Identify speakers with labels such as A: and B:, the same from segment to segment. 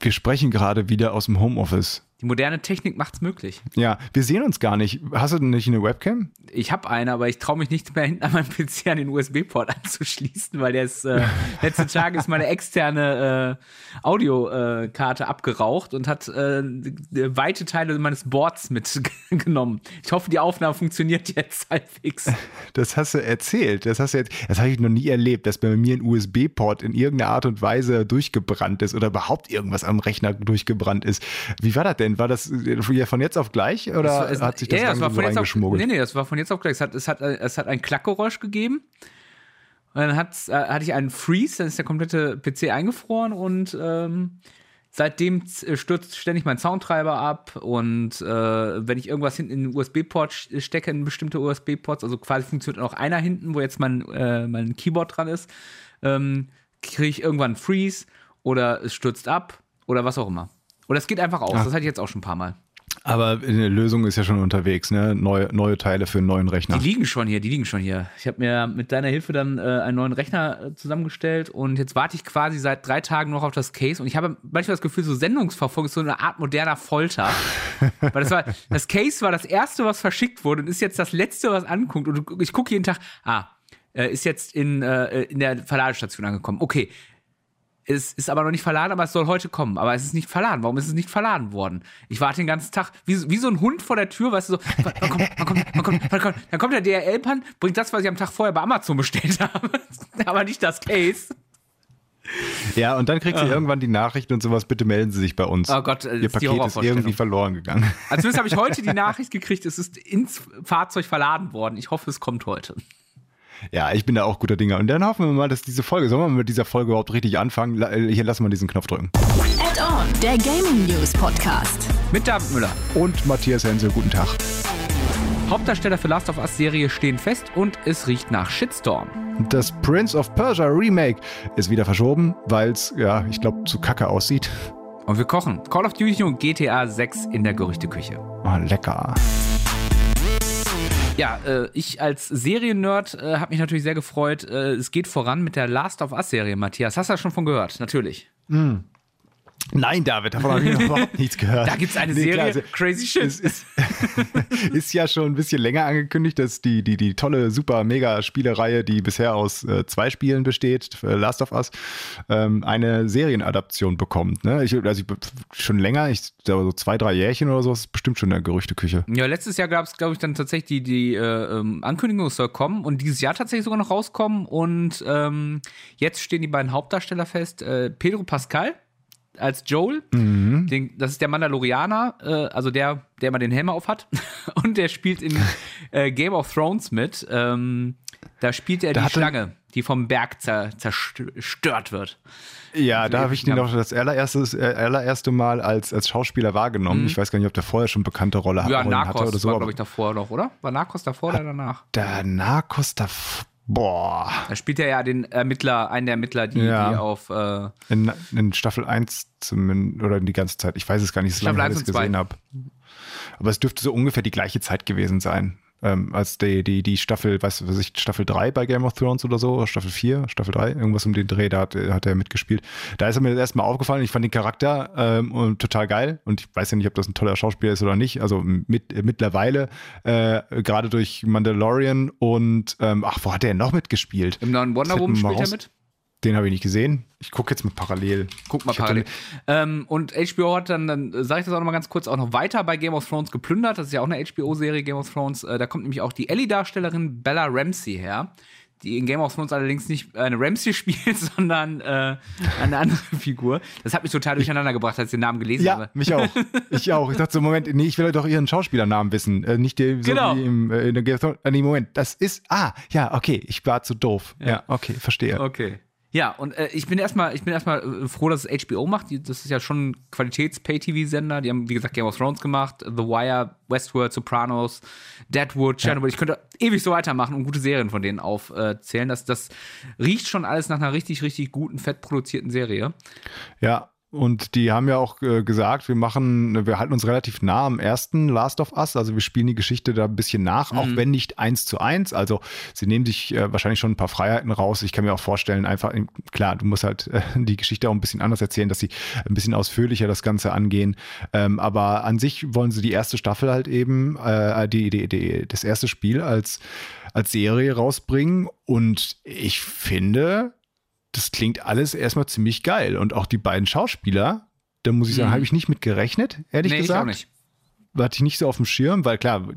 A: wir sprechen gerade wieder aus dem Homeoffice.
B: Die moderne Technik macht's möglich.
A: Ja, wir sehen uns gar nicht. Hast du denn nicht eine Webcam?
B: Ich habe eine, aber ich traue mich nicht mehr hinten an meinem PC an den USB-Port anzuschließen, weil der ist, äh, letzten Tag ist meine externe äh, Audiokarte abgeraucht und hat äh, weite Teile meines Boards mitgenommen. Ich hoffe, die Aufnahme funktioniert jetzt halbwegs.
A: Das hast du erzählt. Das hast du jetzt, das habe ich noch nie erlebt, dass bei mir ein USB-Port in irgendeiner Art und Weise durchgebrannt ist oder überhaupt irgendwas am Rechner durchgebrannt ist. Wie war das denn? War das von jetzt auf gleich oder
B: es,
A: hat sich das
B: ja, es war
A: so
B: jetzt auf,
A: reingeschmuggelt?
B: Nee, nee, das war von jetzt auf gleich. Es hat, es hat, es hat ein Klackgeräusch gegeben. Und dann hat's, äh, hatte ich einen Freeze, dann ist der komplette PC eingefroren und ähm, seitdem z- stürzt ständig mein Soundtreiber ab und äh, wenn ich irgendwas hinten in den USB-Port stecke, in bestimmte USB-Ports, also quasi funktioniert noch einer hinten, wo jetzt mein, äh, mein Keyboard dran ist, ähm, kriege ich irgendwann einen Freeze oder es stürzt ab oder was auch immer. Oder es geht einfach aus.
A: Ach.
B: Das hatte ich jetzt auch schon ein paar Mal.
A: Aber eine Lösung ist ja schon unterwegs, ne? Neue, neue Teile für einen neuen Rechner.
B: Die liegen schon hier, die liegen schon hier. Ich habe mir mit deiner Hilfe dann äh, einen neuen Rechner äh, zusammengestellt und jetzt warte ich quasi seit drei Tagen noch auf das Case und ich habe manchmal das Gefühl, so Sendungsverfolgung ist so eine Art moderner Folter. Weil das war, das Case war das erste, was verschickt wurde und ist jetzt das letzte, was ankommt und ich gucke jeden Tag, ah, äh, ist jetzt in, äh, in der Verladestation angekommen. Okay, es ist aber noch nicht verladen, aber es soll heute kommen. Aber es ist nicht verladen. Warum ist es nicht verladen worden? Ich warte den ganzen Tag wie, so- wie so ein Hund vor der Tür, weißt du, so, wann kommt, wann kommt, wann kommt, wann kommt. Dann kommt der DRL-Pan, bringt das, was ich am Tag vorher bei Amazon bestellt habe, aber nicht das Case.
A: Ja, und dann kriegst du irgendwann die Nachricht und sowas, bitte melden Sie sich bei uns.
B: Oh Gott, äh,
A: Ihr Paket ist irgendwie verloren gegangen.
B: Also zumindest habe ich heute die Nachricht gekriegt, es ist ins Fahrzeug verladen worden. Ich hoffe, es kommt heute.
A: Ja, ich bin da auch guter Dinger. Und dann hoffen wir mal, dass diese Folge, sollen wir mit dieser Folge überhaupt richtig anfangen? Äh, Hier lassen wir diesen Knopf drücken.
C: Add-on, der Gaming News Podcast.
B: Mit David Müller.
A: Und Matthias Hensel, guten Tag.
B: Hauptdarsteller für Last of Us Serie stehen fest und es riecht nach Shitstorm.
A: Das Prince of Persia Remake ist wieder verschoben, weil es, ja, ich glaube, zu kacke aussieht.
B: Und wir kochen. Call of Duty und GTA 6 in der Gerüchteküche.
A: Oh, lecker.
B: Ja, äh, ich als Seriennerd äh, habe mich natürlich sehr gefreut. Äh, es geht voran mit der Last of Us-Serie, Matthias. Hast du das schon von gehört? Natürlich.
A: Nein, David, davon habe ich noch überhaupt nichts gehört.
B: Da gibt's eine
A: Nee,
B: Serie,
A: klar, also,
B: Crazy Shit.
A: Es ist, ist ja schon ein bisschen länger angekündigt, dass die, die, die tolle, super, mega Spielereihe, die bisher aus äh, zwei Spielen besteht, äh, Last of Us, ähm, eine Serienadaption bekommt. Ne? Ich, also ich, schon länger, ich glaube so zwei, drei Jährchen oder so, ist bestimmt schon in der Gerüchteküche.
B: ja, letztes Jahr gab es, glaube ich, dann tatsächlich die, die äh, ähm, Ankündigung, es soll kommen und dieses Jahr tatsächlich sogar noch rauskommen. Und ähm, jetzt stehen die beiden Hauptdarsteller fest. Äh, Pedro Pascal als Joel, den, das ist der Mandalorianer, äh, also der, der immer den Helm auf hat. Und der spielt in äh, Game of Thrones mit. Ähm, da spielt er
A: Da
B: die Schlange, die vom Berg zer, zerstört wird.
A: Ja, da habe ich
B: Ja.
A: noch das allererste, allererste Mal als, als Schauspieler wahrgenommen. Ich weiß gar nicht, ob der vorher schon bekannte Rolle
B: Mhm. Ja,
A: Rollen hatte
B: Narcos
A: oder so.
B: war, glaube ich, davor noch, oder? War Narcos davor oder danach?
A: der Narcos da. Boah.
B: Da spielt er ja den Ermittler, einen der Ermittler, die,
A: Ja.
B: die auf äh,
A: In, in Staffel 1 zumindest, oder die ganze Zeit. Ich weiß es gar nicht, so
B: Staffel
A: lange ich
B: 1
A: das
B: und 2.
A: gesehen habe. Aber es dürfte so ungefähr die gleiche Zeit gewesen sein. Ähm, als die, die, die Staffel, weißt du, was ich, Staffel 3 bei Game of Thrones oder so, oder Staffel 4, Staffel 3, irgendwas um den Dreh, da hat, hat er mitgespielt. Da ist er mir das erste Mal aufgefallen. Ich fand den Charakter ähm, total geil. Und ich weiß ja nicht, ob das ein toller Schauspieler ist oder nicht. Also mit, äh, mittlerweile, äh, gerade durch Mandalorian und ähm, ach, wo hat er noch mitgespielt?
B: im neuen Wonder Woman spielt er mit.
A: Den habe ich nicht gesehen. Ich gucke jetzt mal parallel.
B: Guck mal
A: Ich
B: parallel. Ähm, und HBO hat dann, dann sage ich das auch noch mal ganz kurz, auch noch weiter bei Game of Thrones geplündert. Das ist ja auch eine HBO-Serie, Game of Thrones. Äh, da kommt nämlich auch die Ellie-Darstellerin Bella Ramsey her, die in Game of Thrones allerdings nicht eine Ramsey spielt, sondern äh, eine andere Figur. Das hat mich total durcheinander gebracht, als ich den Namen gelesen
A: Ja,
B: habe.
A: mich auch. Ich auch. Ich dachte so, Moment, nee, ich will doch ihren Schauspielernamen wissen. Äh, nicht der, so
B: Genau.
A: wie im, äh, in Game of Thrones. Äh, nee, Moment, das ist, ah, ja, okay, ich war zu doof. Ja, okay, verstehe.
B: Okay. Ja, und äh, ich bin erstmal, ich bin erstmal äh, froh, dass es HBO macht. Das ist ja schon ein Qualitäts-Pay-TV-Sender. Die haben, wie gesagt, Game of Thrones gemacht, The Wire, Westworld, Sopranos, Deadwood, Chernobyl. Ich könnte ewig so weitermachen und gute Serien von denen aufzählen. das, das riecht schon alles nach einer richtig, richtig guten, fett produzierten Serie.
A: Ja, Und die haben ja auch äh, gesagt, wir machen, wir halten uns relativ nah am ersten Last of Us. Also wir spielen die Geschichte da ein bisschen nach, auch wenn nicht eins zu eins. Also sie nehmen sich äh, wahrscheinlich schon ein paar Freiheiten raus. Ich kann mir auch vorstellen, einfach, klar, du musst halt äh, die Geschichte auch ein bisschen anders erzählen, dass sie ein bisschen ausführlicher das Ganze angehen. Ähm, aber an sich wollen sie die erste Staffel halt eben, äh, die, die, die, das erste Spiel als, als Serie rausbringen. Und ich finde, das klingt alles erstmal ziemlich geil. Und auch die beiden Schauspieler, da muss ich sagen,
B: Mhm.
A: habe ich nicht mit gerechnet, ehrlich
B: nee, ich
A: gesagt.
B: auch nicht.
A: Hatte ich nicht so auf dem Schirm, weil klar,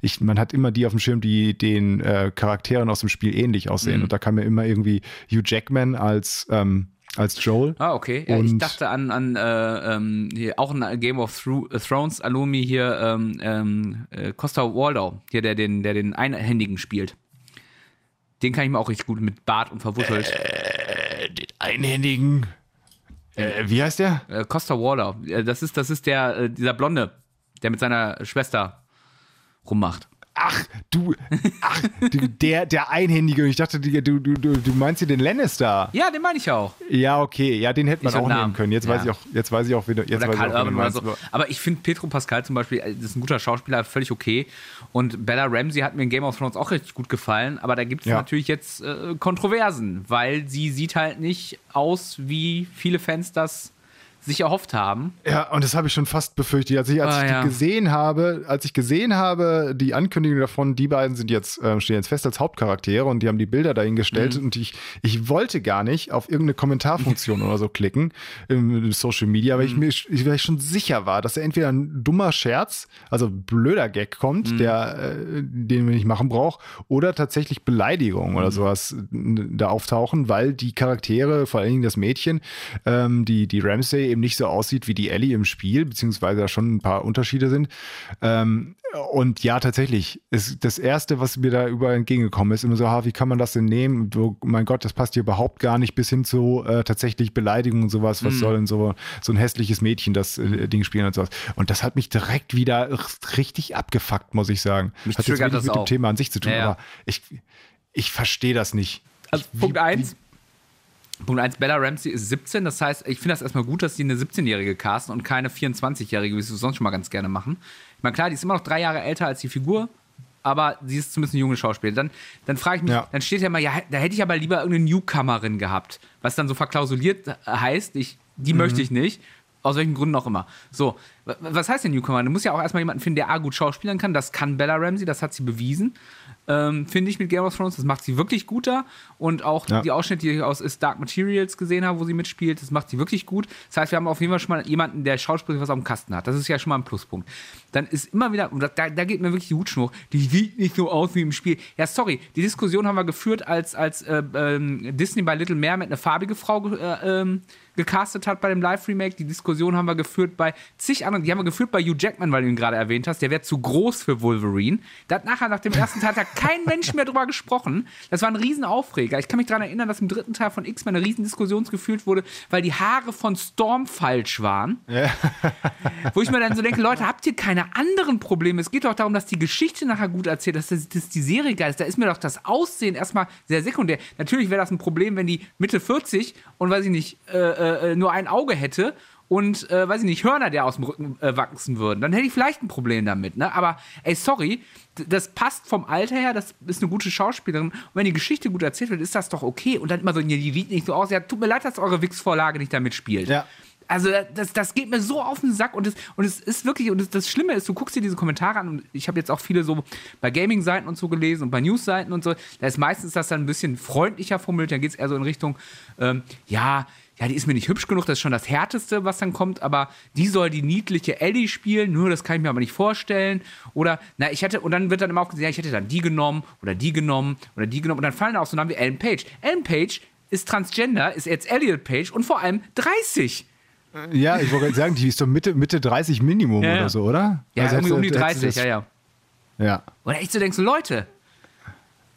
A: ich, man hat immer die auf dem Schirm, die den äh, Charakteren aus dem Spiel ähnlich aussehen.
B: Mhm.
A: Und da kam mir immer irgendwie Hugh Jackman als, ähm, als Joel.
B: Ah, okay. Ja, ich dachte an, an äh, ähm, hier, auch ein Game of Thro Thrones Alumi hier, ähm, ähm, äh, Costa Waldau, hier, der den, der den Einhändigen spielt. Den kann ich mir auch richtig gut mit Bart und verwuschelt.
A: Äh, den Einhändigen. Äh, wie heißt der?
B: Äh, Costa Waldau. Äh, Das ist, das ist der, äh, dieser Blonde, der mit seiner Schwester rummacht.
A: Ach, du, ach, du, der, der Einhändige. Und ich dachte, du, du, du, du meinst hier den Lannister.
B: Ja, den meine ich auch.
A: Ja, okay, ja, den hätte man
B: Ich
A: auch nehmen können. Jetzt
B: Ja.
A: weiß ich auch, jetzt weiß ich auch wieder. Jetzt
B: Oder
A: weiß
B: Karl
A: ich auch, wen
B: Urban oder so. Aber ich finde Petro Pascal zum Beispiel, äh, ist ein guter Schauspieler, völlig okay. Und Bella Ramsey hat mir in Game of Thrones auch richtig gut gefallen. Aber da gibt es
A: Ja.
B: natürlich jetzt äh, Kontroversen, weil sie sieht halt nicht aus, wie viele Fans das sich erhofft haben.
A: Ja, und das habe ich schon fast befürchtet. Als ich, als
B: Ah,
A: ich
B: ja.
A: die gesehen habe, als ich gesehen habe, die Ankündigung davon, die beiden sind jetzt, äh, stehen jetzt fest als Hauptcharaktere und die haben die Bilder dahingestellt
B: Mhm.
A: und ich, ich wollte gar nicht auf irgendeine Kommentarfunktion oder so klicken im, im Social Media,
B: Mhm.
A: weil ich mir weil ich schon sicher war, dass da entweder ein dummer Scherz, also blöder Gag kommt,
B: Mhm.
A: der, äh, den wir nicht machen brauchen, oder tatsächlich Beleidigung
B: Mhm.
A: oder sowas n- da auftauchen, weil die Charaktere, vor allen Dingen das Mädchen, ähm, die, die Ramsey eben nicht so aussieht wie die Ellie im Spiel, beziehungsweise da schon ein paar Unterschiede sind. Ähm, und ja, tatsächlich, ist das Erste, was mir da überall entgegengekommen ist, immer so, ha, wie kann man das denn nehmen? So, mein Gott, das passt hier überhaupt gar nicht, bis hin zu äh, tatsächlich Beleidigung und sowas.
B: Mhm.
A: Was soll denn so, so ein hässliches Mädchen das äh, Ding spielen und sowas? Und das hat mich direkt wieder richtig abgefuckt, muss ich sagen.
B: Mich
A: hat jetzt wenig mit
B: auch.
A: dem Thema an sich zu tun,
B: Ja, ja.
A: aber ich, ich verstehe das nicht.
B: Also Punkt
A: wie-
B: 1. Punkt 1, Bella Ramsey ist 17, das heißt, ich finde das erstmal gut, dass die eine 17-Jährige casten und keine 24-Jährige, wie sie es sonst schon mal ganz gerne machen. Ich meine, klar, die ist immer noch drei Jahre älter als die Figur, aber sie ist zumindest eine junge Schauspielerin. Dann, dann frage ich mich,
A: Ja.
B: dann steht ja mal, ja, da hätte ich aber lieber irgendeine Newcomerin gehabt, was dann so verklausuliert heißt, ich, die
A: Mhm.
B: möchte ich nicht. Aus welchen Gründen auch immer. So, was heißt denn Newcomer? Du musst ja auch erstmal jemanden finden, der A gut schauspielern kann. Das kann Bella Ramsey, das hat sie bewiesen. Ähm, Finde ich mit Game of Thrones. Das macht sie wirklich guter. Und auch
A: Ja.
B: die Ausschnitte, die ich aus Is Dark Materials gesehen habe, wo sie mitspielt, das macht sie wirklich gut. Das heißt, wir haben auf jeden Fall schon mal jemanden, der schauspielerisch was auf dem Kasten hat. Das ist ja schon mal ein Pluspunkt. Dann ist immer wieder, und da, da geht mir wirklich die Hutschnur, hoch, die sieht nicht so aus wie im Spiel. Ja, sorry, die Diskussion haben wir geführt, als, als äh, ähm, Disney bei Little Mermaid eine farbige Frau äh, ähm, gecastet hat bei dem Live-Remake. Die Diskussion haben wir geführt bei zig anderen, die haben wir geführt bei Hugh Jackman, weil du ihn gerade erwähnt hast. Der wäre zu groß für Wolverine. Da hat nachher, nach dem ersten Teil, hat kein Mensch mehr drüber gesprochen. Das war ein Riesenaufreger. Ich kann mich daran erinnern, dass im dritten Teil von X-Men eine Riesendiskussion geführt wurde, weil die Haare von Storm falsch waren. Wo ich mir dann so denke, Leute, habt ihr keine anderen Probleme? Es geht doch darum, dass die Geschichte nachher gut erzählt, dass, das, dass die Serie geil ist. Da ist mir doch das Aussehen erstmal sehr sekundär. Natürlich wäre das ein Problem, wenn die Mitte 40 und weiß ich nicht, äh, äh, nur ein Auge hätte und, äh, weiß ich nicht, Hörner, der aus dem Rücken äh, wachsen würden. Dann hätte ich vielleicht ein Problem damit, ne? Aber, ey, sorry, das passt vom Alter her, das ist eine gute Schauspielerin. Und wenn die Geschichte gut erzählt wird, ist das doch okay. Und dann immer so, nee, die sieht nicht so aus. Ja, tut mir leid, dass eure Wix-Vorlage nicht damit spielt.
A: Ja.
B: Also das, das geht mir so auf den Sack und es, und es ist wirklich, und das, das Schlimme ist, du guckst dir diese Kommentare an und ich habe jetzt auch viele so bei Gaming-Seiten und so gelesen und bei News-Seiten und so, da ist meistens das dann ein bisschen freundlicher formuliert, dann geht es eher so in Richtung, ähm, ja, ja, die ist mir nicht hübsch genug, das ist schon das Härteste, was dann kommt, aber die soll die niedliche Ellie spielen, nur das kann ich mir aber nicht vorstellen. Oder, na, ich hätte, und dann wird dann immer aufgesehen, ja, ich hätte dann die genommen oder die genommen oder die genommen und dann fallen auch so Namen wie Ellen Page. Ellen Page ist Transgender, ist jetzt Elliot Page und vor allem 30.
A: Ja, ich wollte gerade sagen, die ist doch Mitte, Mitte 30 Minimum
B: Ja, ja.
A: oder so, oder?
B: Ja,
A: Also
B: irgendwie um die
A: hätte- hätte
B: 30,
A: das-
B: ja, ja.
A: Ja.
B: Oder echt so denkst du, Leute,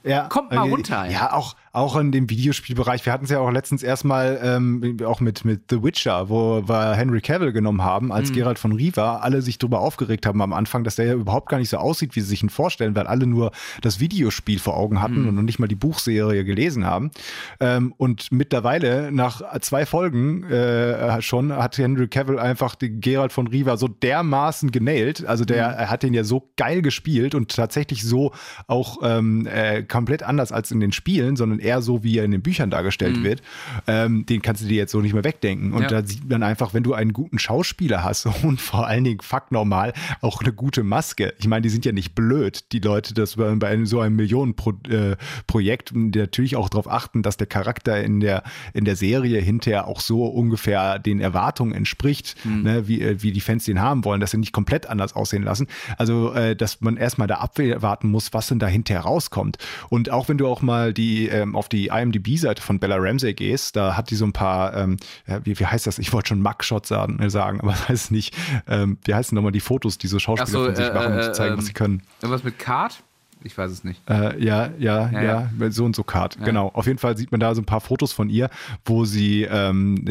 A: ja.
B: Kommt mal
A: Äh,
B: runter.
A: Ja, auch, auch in dem Videospielbereich. Wir hatten es ja auch letztens erstmal ähm, auch mit, mit The Witcher, wo wir Henry Cavill genommen haben, als mhm. Geralt von Riva, alle sich darüber aufgeregt haben am Anfang, dass der ja überhaupt gar nicht so aussieht, wie sie sich ihn vorstellen, weil alle nur das Videospiel vor Augen hatten mhm. und noch nicht mal die Buchserie gelesen haben. Ähm, und mittlerweile, nach zwei Folgen äh, schon, hat Henry Cavill einfach den Geralt von Riva so dermaßen genailt. Also der, mhm. er hat den ja so geil gespielt und tatsächlich so auch ähm, äh, komplett anders als in den Spielen, sondern eher so, wie er in den Büchern dargestellt mhm. wird. Ähm, den kannst du dir jetzt so nicht mehr wegdenken. Und ja. da sieht man einfach, wenn du einen guten Schauspieler hast und vor allen Dingen fuck normal auch eine gute Maske. Ich meine, die sind ja nicht blöd, die Leute, das bei, bei so einem Millionenprojekt, äh, natürlich auch darauf achten, dass der Charakter in der, in der Serie hinterher auch so ungefähr den Erwartungen entspricht, mhm. ne, wie, äh, wie die Fans den haben wollen, dass sie nicht komplett anders aussehen lassen. Also, äh, dass man erstmal da abwarten muss, was denn da hinterher rauskommt. Und auch wenn du auch mal die ähm, auf die IMDb-Seite von Bella Ramsey gehst, da hat die so ein paar, ähm, ja, wie, wie heißt das? Ich wollte schon Mugshots sagen, äh, sagen aber das heißt nicht. Ähm, wie heißen nochmal die Fotos, die so Schauspieler so, von sich äh, machen, um zu zeigen, was sie können?
B: Irgendwas mit Card? Ich weiß es nicht.
A: Äh, ja, ja, ja, ja, so und so Card. Ja. Genau. Auf jeden Fall sieht man da so ein paar Fotos von ihr, wo sie ähm,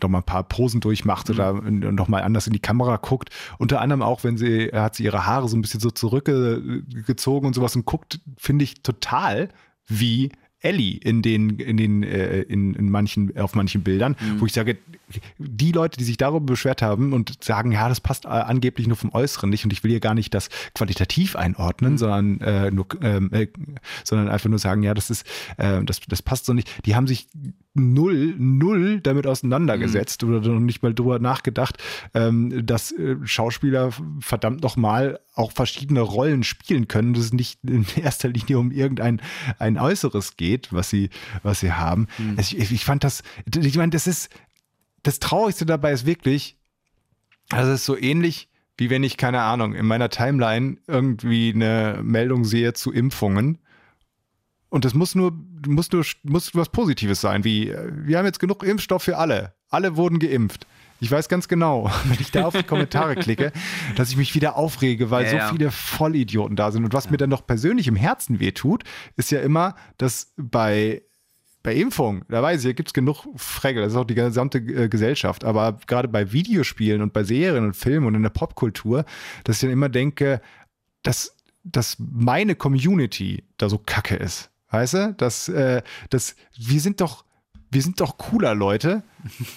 A: noch mal ein paar Posen durchmacht mhm. oder noch mal anders in die Kamera guckt. Unter anderem auch, wenn sie, hat sie ihre Haare so ein bisschen so zurückgezogen und sowas und guckt, finde ich total wie Ellie in den, in den, äh, in, in manchen, auf manchen Bildern, mhm. wo ich sage, die Leute, die sich darüber beschwert haben und sagen, ja, das passt äh, angeblich nur vom Äußeren nicht und ich will hier gar nicht das qualitativ einordnen, mhm. sondern äh, nur, ähm, äh, sondern einfach nur sagen, ja, das ist, äh, das, das passt so nicht. Die haben sich null, null damit auseinandergesetzt mhm. oder noch nicht mal drüber nachgedacht, ähm, dass äh, Schauspieler verdammt nochmal auch verschiedene Rollen spielen können, dass es nicht in erster Linie um irgendein ein Äußeres geht, was sie, was sie haben. Mhm. Also ich, ich fand das, ich meine, das ist, das Traurigste dabei ist wirklich, also es ist so ähnlich, wie wenn ich, keine Ahnung, in meiner Timeline irgendwie eine Meldung sehe zu Impfungen und das muss nur, muss nur, muss was Positives sein, wie wir haben jetzt genug Impfstoff für alle. Alle wurden geimpft. Ich weiß ganz genau, wenn ich da auf die Kommentare klicke, dass ich mich wieder aufrege, weil ja, so ja. viele Vollidioten da sind. Und was ja. mir dann noch persönlich im Herzen wehtut, ist ja immer, dass bei bei Impfung, da weiß ich, hier gibt es genug Fregel, das ist auch die gesamte äh, Gesellschaft, aber gerade bei Videospielen und bei Serien und Filmen und in der Popkultur, dass ich dann immer denke, dass, dass meine Community da so kacke ist. Weißt du? Dass, äh, dass wir sind doch, wir sind doch cooler Leute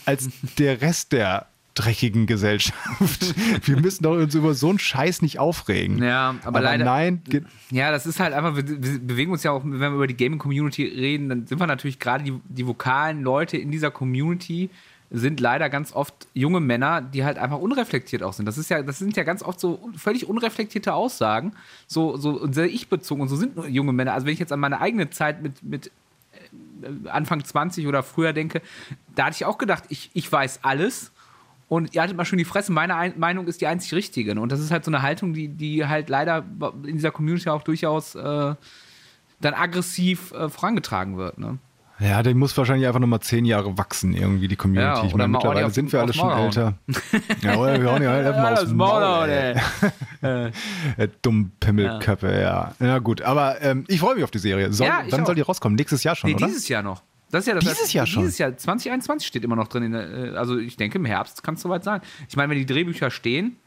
A: als der Rest der dreckigen Gesellschaft. Wir müssen doch uns über so einen Scheiß nicht aufregen.
B: Ja, aber, aber leider. Nein. Ja, das ist halt einfach, wir, wir, bewegen uns ja auch, wenn wir über die Gaming-Community reden, dann sind wir natürlich gerade die, die vokalen Leute in dieser Community, sind leider ganz oft junge Männer, die halt einfach unreflektiert auch sind. Das ist ja, das sind ja ganz oft so völlig unreflektierte Aussagen, so, so sehr ich bezogen und so sind junge Männer. Also wenn ich jetzt an meine eigene Zeit mit, mit äh, Anfang 20 oder früher denke, da hatte ich auch gedacht, ich, ich weiß alles. Und ihr hattet mal schon die Fresse, meine Ein Meinung ist die einzig richtige. Und das ist halt so eine Haltung, die, die halt leider in dieser Community auch durchaus äh, dann aggressiv äh, vorangetragen wird. Ne?
A: Ja, der muss wahrscheinlich einfach nochmal zehn Jahre wachsen, irgendwie, die Community. Ja, ich meine, mittlerweile sind wir alle schon älter. ja, oder wir hauen ja halt einfach mal aus dem Maul, ey. ey. Dumm Pimmelköppe, ja. ja. Ja, gut, aber ähm, ich freue mich auf die Serie. Soll, ja, wann auch. soll die rauskommen? Nächstes Jahr schon, nee, oder?
B: dieses Jahr noch. Das ist ja das
A: dieses heißt, Jahr schon.
B: Dieses Jahr, 2021 steht immer noch drin. Der, äh, also ich denke, im Herbst kann es soweit sein. Ich meine, wenn die Drehbücher stehen,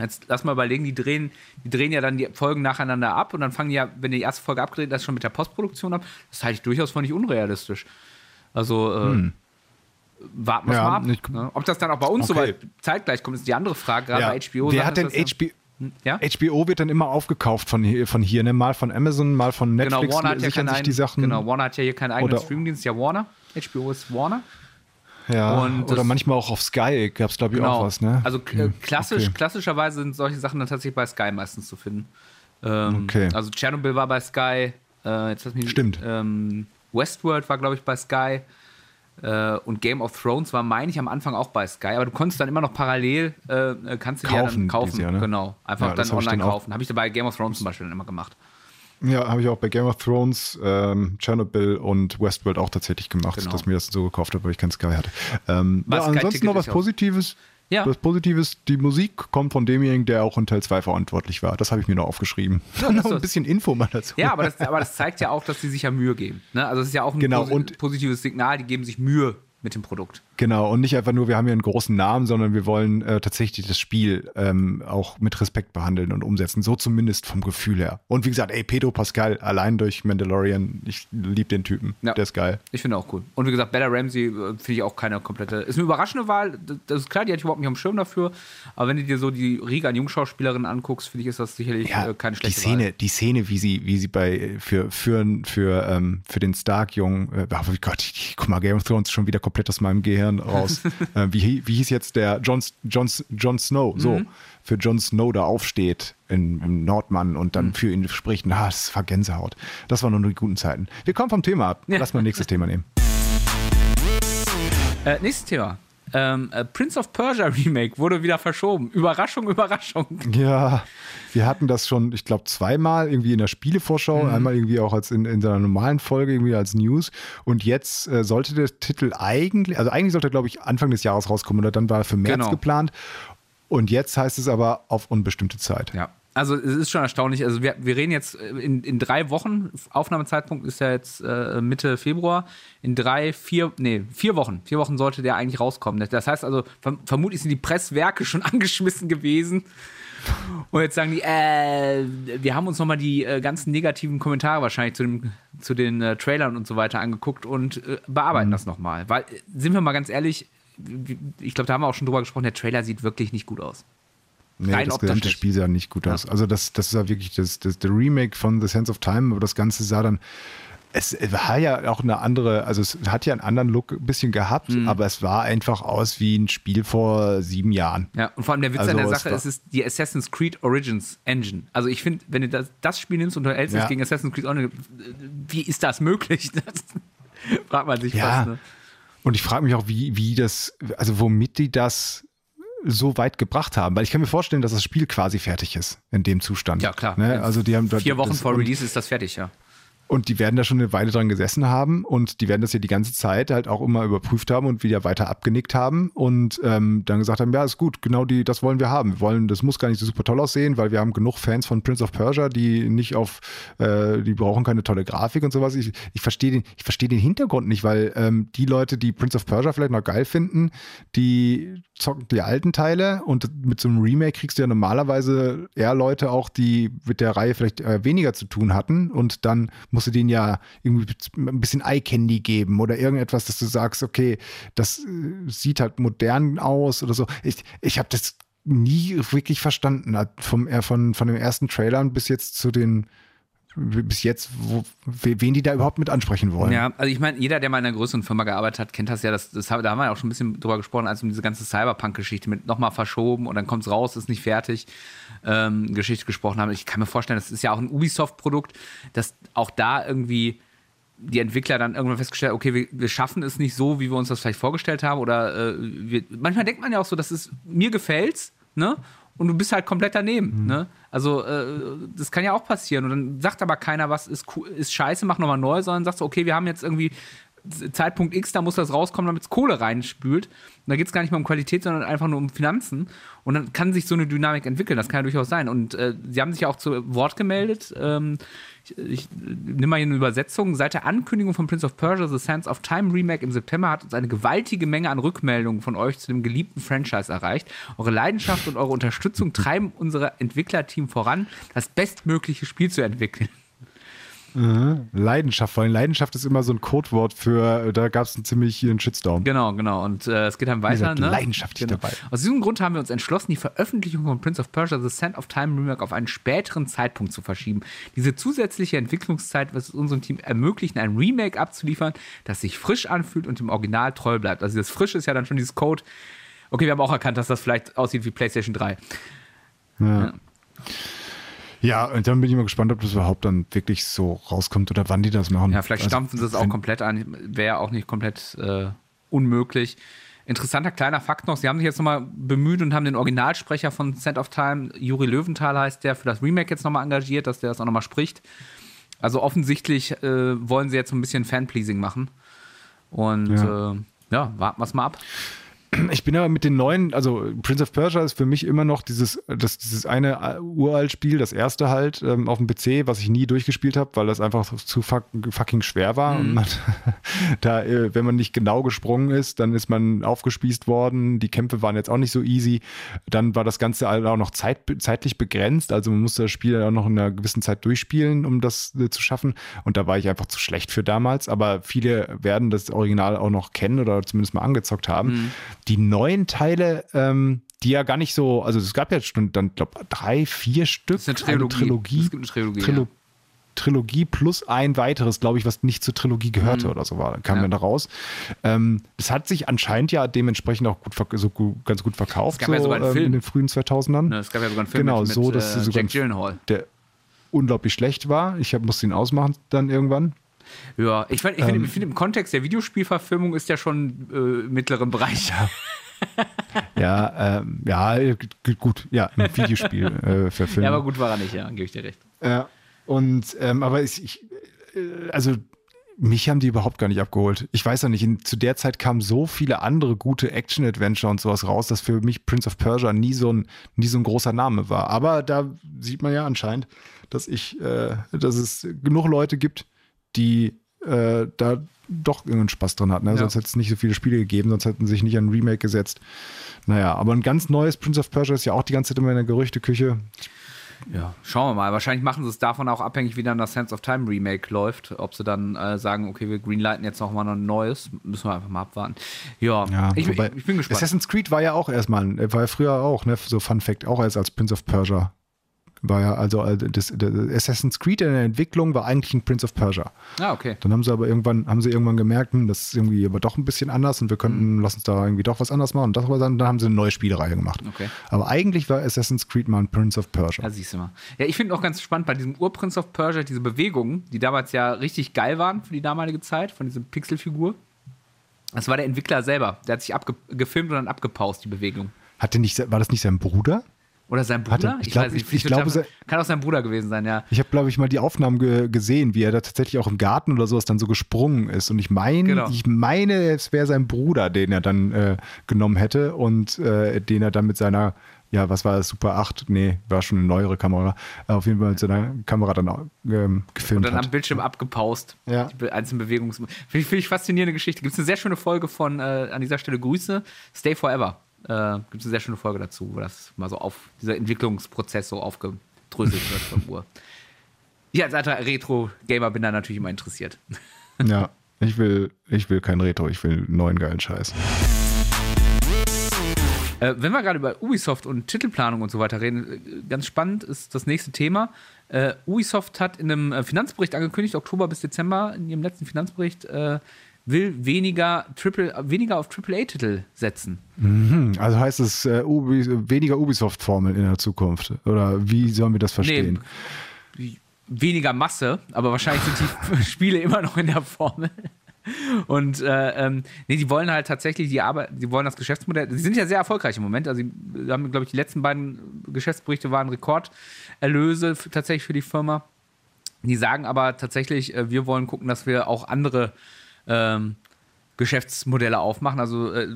B: Jetzt lass mal überlegen, die drehen, die drehen ja dann die Folgen nacheinander ab und dann fangen ja, wenn die erste Folge abgedreht ist, schon mit der Postproduktion ab. Das halte ich durchaus für nicht unrealistisch. Also äh, hm. warten wir ja, mal ab. Ich, ne? Ob das dann auch bei uns okay. so zeitgleich kommt, ist die andere Frage. Gerade ja. bei HBO.
A: Wer hat denn HBO? Hm? Ja? HBO wird dann immer aufgekauft von hier, von hier ne? mal von Amazon, mal von genau, Netflix.
B: Genau, Warner hat ja keinen,
A: Sachen.
B: Genau, Warner hat ja hier keinen eigenen Streamingdienst, ja Warner. HBO ist Warner.
A: Ja, und oder manchmal auch auf Sky gab es, glaube ich, genau. auch was. Ne?
B: Also hm, klassisch, okay. klassischerweise sind solche Sachen dann tatsächlich bei Sky meistens zu finden. Ähm, okay. Also Chernobyl war bei Sky. Äh, jetzt mich,
A: Stimmt.
B: Ähm, Westworld war, glaube ich, bei Sky. Äh, und Game of Thrones war, meine ich, am Anfang auch bei Sky. Aber du konntest dann immer noch parallel, äh, kannst du kaufen, ja dann kaufen. Jahr, ne? Genau. Einfach ja, dann online dann kaufen. Habe ich dabei Game of Thrones zum Beispiel dann immer gemacht.
A: Ja, habe ich auch bei Game of Thrones, ähm, Chernobyl und Westworld auch tatsächlich gemacht, genau. dass mir das so gekauft habe, weil ich kein Sky hatte. Ähm, ja, ansonsten noch was Positives.
B: Ja.
A: Das Positive ist, die Musik kommt von demjenigen, der auch in Teil 2 verantwortlich war. Das habe ich mir noch aufgeschrieben.
B: Ja,
A: noch ein bisschen Info mal dazu.
B: Ja, aber das, aber das zeigt ja auch, dass die sich ja Mühe geben. Ne? Also es ist ja auch ein
A: Genau,
B: posi-
A: und-
B: positives Signal, die geben sich Mühe mit dem Produkt.
A: Genau, und nicht einfach nur, wir haben hier einen großen Namen, sondern wir wollen äh, tatsächlich das Spiel ähm, auch mit Respekt behandeln und umsetzen. So zumindest vom Gefühl her. Und wie gesagt, ey, Pedro Pascal, allein durch Mandalorian, ich liebe den Typen.
B: Ja.
A: Der ist geil.
B: Ich finde auch cool. Und wie gesagt, Bella Ramsey äh, finde ich auch keine komplette. Ist eine überraschende Wahl. Das- ist klar, die hatte ich überhaupt nicht am Schirm dafür. Aber wenn du dir so die Riege an Jungschauspielerinnen anguckst, finde ich, ist das sicherlich
A: Ja,
B: äh, keine
A: die
B: schlechte
A: Szene,
B: Wahl.
A: die Szene, wie sie, wie sie bei für für für ähm, für den Stark-Jungen, äh, oh Gott, ich, guck mal, Game of Thrones ist schon wieder komplett aus meinem Gehirn raus. äh, wie, wie hieß jetzt der Jon, Jon, Jon Snow?
B: Mhm.
A: So für Jon Snow da aufsteht in, im Nordmann und
B: Mhm.
A: dann für ihn spricht. Na, das war Gänsehaut. Das waren nur die guten Zeiten. Wir kommen vom Thema ab. Lass mal nächstes Thema nehmen.
B: Äh, nächstes Thema. Ähm, äh, Prince of Persia Remake wurde wieder verschoben. Überraschung, Überraschung.
A: Ja, wir hatten das schon, ich glaube, zweimal irgendwie in der Spielevorschau,
B: Mhm.
A: einmal irgendwie auch als in, in seiner normalen Folge, irgendwie als News. Und jetzt äh, sollte der Titel eigentlich, also eigentlich sollte er, glaube ich, Anfang des Jahres rauskommen oder dann war er für März
B: Genau.
A: geplant. Und jetzt heißt es aber auf unbestimmte Zeit.
B: Ja. Also es ist schon erstaunlich. Also wir, wir reden jetzt äh, in, in drei Wochen, Aufnahmezeitpunkt ist ja jetzt äh, Mitte Februar. In drei, vier, nee, vier Wochen. Vier Wochen sollte der eigentlich rauskommen. Das heißt also, verm vermutlich sind die Presswerke schon angeschmissen gewesen. Und jetzt sagen die, äh, wir haben uns nochmal die äh, ganzen negativen Kommentare wahrscheinlich zu, dem, zu den äh, Trailern und so weiter angeguckt und äh, bearbeiten das nochmal. Weil, äh, sind wir mal ganz ehrlich, ich glaube, da haben wir auch schon drüber gesprochen, der Trailer sieht wirklich nicht gut aus.
A: Nee,
B: Rein
A: das gesamte. Spiel sah nicht gut aus. Also das, das war wirklich das, das, der Remake von The Sense of Time, aber das Ganze sah dann, es war ja auch eine andere, also es hat ja einen anderen Look ein bisschen gehabt,
B: Mhm.
A: aber es war einfach aus wie ein Spiel vor sieben Jahren.
B: Ja, und vor allem der Witz
A: Also
B: an der
A: es
B: Sache ist, es ist die Assassin's Creed Origins Engine. Also ich finde, wenn du das, das Spiel nimmst und du hältst es
A: Ja.
B: gegen Assassin's Creed Online, wie ist das möglich? Das fragt man sich
A: Ja.
B: fast. Ne?
A: Und ich frage mich auch, wie, wie das, also womit die das so weit gebracht haben, weil ich kann mir vorstellen, dass das Spiel quasi fertig ist in dem Zustand.
B: Ja, klar.
A: Ne? Also die haben
B: Vier Wochen vor Release ist das fertig, ja.
A: Und die werden da schon eine Weile dran gesessen haben und die werden das ja die ganze Zeit halt auch immer überprüft haben und wieder weiter abgenickt haben und ähm, dann gesagt haben, ja, ist gut, genau die, das wollen wir haben. Wir wollen, das muss gar nicht so super toll aussehen, weil wir haben genug Fans von Prince of Persia, die nicht auf, äh, die brauchen keine tolle Grafik und sowas. Ich, ich verstehe den, ich verstehe den Hintergrund nicht, weil ähm, die Leute, die Prince of Persia vielleicht noch geil finden, die zocken die alten Teile und mit so einem Remake kriegst du ja normalerweise eher Leute auch, die mit der Reihe vielleicht äh, weniger zu tun hatten und dann musst du denen ja irgendwie ein bisschen Eye Candy geben oder irgendetwas, dass du sagst, okay, das äh, sieht halt modern aus oder so. Ich, ich habe das nie wirklich verstanden, hat vom, äh, von, von den ersten Trailern bis jetzt zu den bis jetzt, wo, wen die da überhaupt mit ansprechen wollen.
B: Ja, also ich meine, jeder, der mal in einer größeren Firma gearbeitet hat, kennt das ja. Das, das, da haben wir ja auch schon ein bisschen drüber gesprochen, als um diese ganze Cyberpunk-Geschichte mit nochmal verschoben und dann kommt es raus, ist nicht fertig, ähm, Geschichte gesprochen haben. Ich kann mir vorstellen, das ist ja auch ein Ubisoft-Produkt, dass auch da irgendwie die Entwickler dann irgendwann festgestellt, okay, wir, wir schaffen es nicht so, wie wir uns das vielleicht vorgestellt haben. Oder äh, wir, manchmal denkt man ja auch so, das ist, mir gefällt's, ne? Und du bist halt komplett daneben, ne? Also, äh, das kann ja auch passieren. Und dann sagt aber keiner, was ist, ist scheiße, mach nochmal neu, sondern sagst du, okay, wir haben jetzt irgendwie Zeitpunkt X, da muss das rauskommen, damit es Kohle reinspült. Und da geht es gar nicht mehr um Qualität, sondern einfach nur um Finanzen. Und dann kann sich so eine Dynamik entwickeln. Das kann ja durchaus sein. Und äh, sie haben sich ja auch zu Wort gemeldet. Ähm, ich, ich nehme mal hier eine Übersetzung. Seit der Ankündigung von Prince of Persia The Sands of Time Remake im September hat uns eine gewaltige Menge an Rückmeldungen von euch zu dem geliebten Franchise erreicht. Eure Leidenschaft und eure Unterstützung treiben unser Entwicklerteam voran, das bestmögliche Spiel zu entwickeln.
A: Leidenschaft, vor allem Leidenschaft ist immer so ein Codewort für, äh, da gab es einen ziemlich einen Shitstorm.
B: Genau, genau. Und äh, es geht dann weiter.
A: seid
B: Ne?
A: leidenschaftlich
B: genau.
A: dabei.
B: Aus diesem Grund haben wir uns entschlossen, die Veröffentlichung von Prince of Persia The Sand of Time Remake auf einen späteren Zeitpunkt zu verschieben. Diese zusätzliche Entwicklungszeit wird es unserem Team ermöglichen, ein Remake abzuliefern, das sich frisch anfühlt und dem Original treu bleibt. Also das Frisch ist ja dann schon dieses Code. Okay, wir haben auch erkannt, dass das vielleicht aussieht wie PlayStation 3.
A: Ja. ja, und dann bin ich mal gespannt, ob das überhaupt dann wirklich so rauskommt oder wann die das machen.
B: Ja, vielleicht
A: Also,
B: stampfen sie es auch komplett an. Wäre auch nicht komplett äh, unmöglich. Interessanter kleiner Fakt noch: Sie haben sich jetzt nochmal bemüht und haben den Originalsprecher von Sand of Time, Juri Löwenthal heißt der, für das Remake jetzt nochmal engagiert, dass der das auch nochmal spricht. Also offensichtlich äh, wollen sie jetzt so ein bisschen Fanpleasing machen. Und
A: Ja.
B: ja, äh, ja warten wir es mal ab.
A: ich bin aber mit den neuen, also Prince of Persia ist für mich immer noch dieses, das, dieses eine uralt Spiel, das erste halt ähm, auf dem PC, was ich nie durchgespielt habe, weil das einfach zu fuck, fucking schwer war. Mhm. Und man, da, äh, wenn man nicht genau gesprungen ist, dann ist man aufgespießt worden. Die Kämpfe waren jetzt auch nicht so easy. Dann war das Ganze auch noch zeit, zeitlich begrenzt, also man musste das Spiel auch noch in einer gewissen Zeit durchspielen, um das äh, zu schaffen. Und da war ich einfach zu schlecht für damals. Aber viele werden das Original auch noch kennen oder zumindest mal angezockt haben. Mhm die neuen Teile, ähm, die ja gar nicht so, also es gab ja schon dann, glaube drei, vier Stück. Das
B: ist eine Trilogie. Eine Trilogie,
A: es gibt eine Trilogie, Trilo ja. Trilogie plus ein weiteres, glaube ich, was nicht zur Trilogie gehörte mhm. oder so war, kam ja. dann da raus. Ähm, es hat sich anscheinend ja dementsprechend auch gut, so gut, ganz gut verkauft. Es
B: gab so, ja sogar einen ähm, Film.
A: In den frühen 2000ern.
B: Ne, es gab ja sogar einen Film
A: genau, mit, so, dass
B: äh,
A: sogar
B: Jack Gyllenhaal.
A: Der unglaublich schlecht war. Ich hab, musste ihn ausmachen dann irgendwann.
B: Ja, ich, find, ich finde, ähm, find, im Kontext der Videospielverfilmung ist ja schon äh, mittleren Bereich.
A: Ja. ja, ähm, ja, gut, ja, ein Videospiel äh.
B: Ja, aber gut war er nicht, ja, gebe ich dir recht.
A: Ja, und, ähm, aber ich, ich, äh, also mich haben die überhaupt gar nicht abgeholt. Ich weiß ja nicht, in, zu der Zeit kamen so viele andere gute Action-Adventure und sowas raus, dass für mich Prince of Persia nie so ein, nie so ein großer Name war. Aber da sieht man ja anscheinend, dass ich, äh, dass es genug Leute gibt, die äh, da doch irgendeinen Spaß drin hat. Ne? Ja. Sonst hätte es nicht so viele Spiele gegeben, sonst hätten sie sich nicht an ein Remake gesetzt. Naja, aber ein ganz neues Prince of Persia ist ja auch die ganze Zeit immer in der Gerüchteküche.
B: Ja, schauen wir mal. Wahrscheinlich machen sie es davon auch abhängig, wie dann das Sense of Time Remake läuft. Ob sie dann äh, sagen, okay, wir greenlighten jetzt nochmal ein neues. Müssen wir einfach mal abwarten. Ja,
A: ja ich, wobei, ich, bin gespannt. Assassin's Creed war ja auch erstmal, war ja früher auch, ne, so Fun Fact, auch erst als Prince of Persia war ja also äh, das, das Assassin's Creed in der Entwicklung war eigentlich ein Prince of Persia.
B: Ah, okay.
A: Dann haben sie aber irgendwann, haben sie irgendwann gemerkt, hm, das ist irgendwie aber doch ein bisschen anders und wir könnten, mhm. lass uns da irgendwie doch was anderes machen. Und das war dann, dann haben sie eine neue Spielereihe gemacht.
B: Okay.
A: Aber eigentlich war Assassin's Creed mal ein Prince of Persia.
B: Ja, siehst du mal. Ja, ich finde auch ganz spannend bei diesem Ur-Prince of Persia, diese Bewegungen, die damals ja richtig geil waren für die damalige Zeit, von dieser Pixelfigur. Das war der Entwickler selber. Der hat sich gefilmt und dann abgepaust, die Bewegung.
A: Hatte nicht, war das nicht sein Bruder?
B: Oder sein Bruder?
A: Hatte, ich, ich, glaub, weiß nicht. Ich, ich glaube,
B: sein, kann auch sein Bruder gewesen sein, ja.
A: Ich habe, glaube ich, mal die Aufnahmen ge gesehen, wie er da tatsächlich auch im Garten oder sowas dann so gesprungen ist. Und ich meine, genau. ich meine, es wäre sein Bruder, den er dann äh, genommen hätte und äh, den er dann mit seiner, ja, was war das, Super 8? Nee, war schon eine neuere Kamera. Äh, auf jeden Fall mit seiner Kamera dann auch, ähm, gefilmt.
B: Und dann
A: hat.
B: am Bildschirm abgepaust.
A: Ja.
B: Die einzelnen Bewegungs. Finde ich, find ich faszinierende Geschichte. Gibt es eine sehr schöne Folge von, äh, an dieser Stelle Grüße, Stay Forever äh, gibt es eine sehr schöne Folge dazu, wo das mal so auf dieser Entwicklungsprozess so aufgedröselt wird von Uhr. Ich als alter Retro-Gamer bin da natürlich immer interessiert.
A: Ja, ich will, ich will kein Retro, ich will neuen geilen Scheiß.
B: Äh, wenn wir gerade über Ubisoft und Titelplanung und so weiter reden, äh, ganz spannend ist das nächste Thema. Äh, Ubisoft hat in einem äh, Finanzbericht angekündigt, Oktober bis Dezember, in ihrem letzten Finanzbericht, äh, will weniger, Triple, weniger auf AAA-Titel setzen.
A: Mhm. Also heißt es äh, Ubi, weniger Ubisoft-Formeln in der Zukunft? Oder wie sollen wir das verstehen?
B: Nee, weniger Masse, aber wahrscheinlich sind die Spiele immer noch in der Formel. Und äh, ähm, nee, die wollen halt tatsächlich die Arbeit, die wollen das Geschäftsmodell. Sie sind ja sehr erfolgreich im Moment. Also, sie haben, glaube ich, die letzten beiden Geschäftsberichte waren Rekorderlöse tatsächlich für die Firma. Die sagen aber tatsächlich, äh, wir wollen gucken, dass wir auch andere ähm, Geschäftsmodelle aufmachen. Also äh,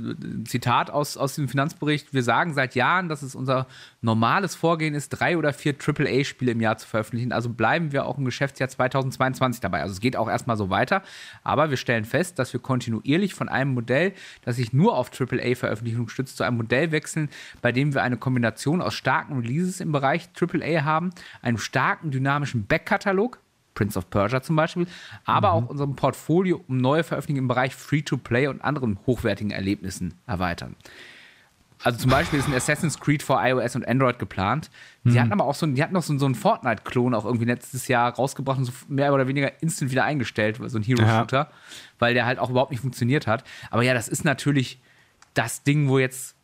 B: Zitat aus, aus dem Finanzbericht, wir sagen seit Jahren, dass es unser normales Vorgehen ist, drei oder vier AAA-Spiele im Jahr zu veröffentlichen. Also bleiben wir auch im Geschäftsjahr 2022 dabei. Also es geht auch erstmal so weiter. Aber wir stellen fest, dass wir kontinuierlich von einem Modell, das sich nur auf AAA-Veröffentlichung stützt, zu einem Modell wechseln, bei dem wir eine Kombination aus starken Releases im Bereich AAA haben, einem starken dynamischen Backkatalog, Prince of Persia zum Beispiel, aber mhm. auch unserem Portfolio um neue Veröffentlichungen im Bereich Free-to-Play und anderen hochwertigen Erlebnissen erweitern. Also zum Beispiel ist ein Assassin's Creed für iOS und Android geplant. Die mhm. hatten aber auch so, die hatten noch so, so einen Fortnite-Klon auch irgendwie letztes Jahr rausgebracht und so mehr oder weniger instant wieder eingestellt, so ein Hero-Shooter, ja. weil der halt auch überhaupt nicht funktioniert hat. Aber ja, das ist natürlich das Ding, wo jetzt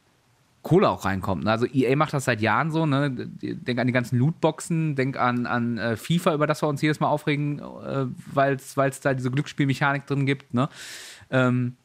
B: Kohle auch reinkommt. Ne? Also EA macht das seit Jahren so. Ne? Denk an die ganzen Lootboxen, denk an, an äh, FIFA, über das wir uns jedes Mal aufregen, äh, weil es da diese Glücksspielmechanik drin gibt. Ne? Ähm,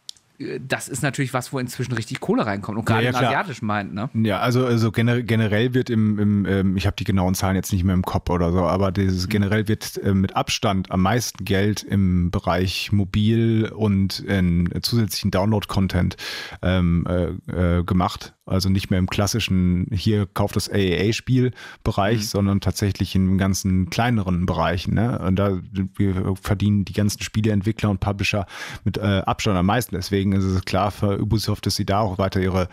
B: das ist natürlich was, wo inzwischen richtig Kohle reinkommt und gerade
A: Ja, ja,
B: im asiatischen meint, ne?
A: Ja, also, also generell, wird im, im ähm, ich habe die genauen Zahlen jetzt nicht mehr im Kopf oder so, aber dieses generell wird äh, mit Abstand am meisten Geld im Bereich Mobil und in zusätzlichen Download-Content ähm, äh, äh, gemacht. Also nicht mehr im klassischen, hier kauft das AAA-Spiel-Bereich, sondern tatsächlich in ganzen kleineren Bereichen. Ne? Und da wir verdienen die ganzen Spieleentwickler und Publisher mit äh, Abstand am meisten. Deswegen ist es klar für Ubisoft, dass sie da auch weiter ihre,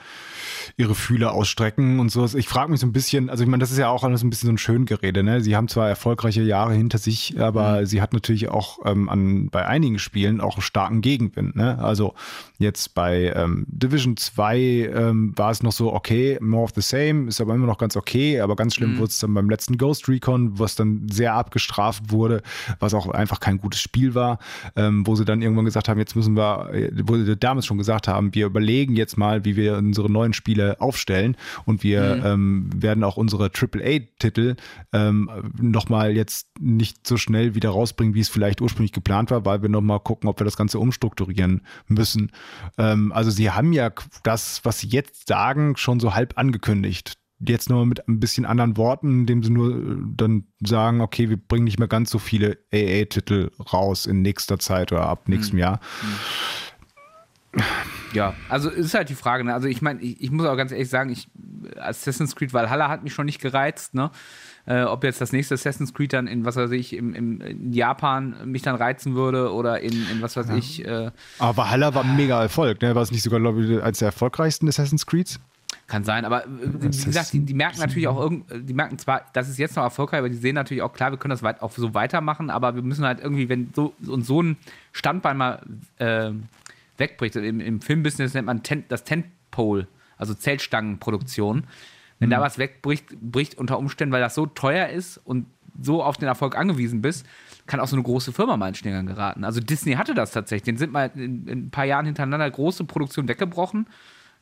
A: ihre Fühler ausstrecken und so. Ich frage mich so ein bisschen, also ich meine, das ist ja auch alles ein bisschen so ein Schöngerede. Ne? Sie haben zwar erfolgreiche Jahre hinter sich, aber sie hat natürlich auch ähm, an, bei einigen Spielen auch einen starken Gegenwind. Ne? Also jetzt bei ähm, Division 2 ähm, war es noch so, okay, more of the same, ist aber immer noch ganz okay, aber ganz schlimm wurde es dann beim letzten Ghost Recon, was dann sehr abgestraft wurde, was auch einfach kein gutes Spiel war, ähm, wo sie dann irgendwann gesagt haben, jetzt müssen wir, äh, wo sie damals schon gesagt haben, wir überlegen jetzt mal, wie wir unsere neuen Spiele aufstellen und wir ähm, werden auch unsere AAA-Titel ähm, nochmal jetzt nicht so schnell wieder rausbringen, wie es vielleicht ursprünglich geplant war, weil wir nochmal gucken, ob wir das Ganze umstrukturieren müssen. Ähm, also sie haben ja das, was sie jetzt sagen, schon so halb angekündigt. Jetzt nur mit ein bisschen anderen Worten, indem sie nur äh, dann sagen, okay, wir bringen nicht mehr ganz so viele AA-Titel raus in nächster Zeit oder ab nächstem Jahr.
B: Ja, also ist halt die Frage, ne? Also ich meine, ich, ich muss auch ganz ehrlich sagen, ich, Assassin's Creed Valhalla hat mich schon nicht gereizt, ne? Äh, ob jetzt das nächste Assassin's Creed dann in, was weiß ich, im, im, in Japan mich dann reizen würde oder in, in was weiß ich, äh,
A: Aber Valhalla war ein mega Erfolg, ne? War es nicht sogar, glaube ich, eines der erfolgreichsten Assassin's Creeds?
B: kann sein, aber äh, wie gesagt, die, die merken natürlich auch irgend, die merken zwar, das ist jetzt noch erfolgreich, aber die sehen natürlich auch klar, wir können das weit, auch so weitermachen, aber wir müssen halt irgendwie, wenn so und so ein Standbein mal äh, wegbricht, im, im Filmbusiness nennt man Tent, das Tentpole, also Zeltstangenproduktion. Wenn da was wegbricht, bricht unter Umständen, weil das so teuer ist und so auf den Erfolg angewiesen bist, kann auch so eine große Firma mal in Schlingern geraten. Also Disney hatte das tatsächlich. Den sind mal in, in ein paar Jahren hintereinander große Produktionen weggebrochen.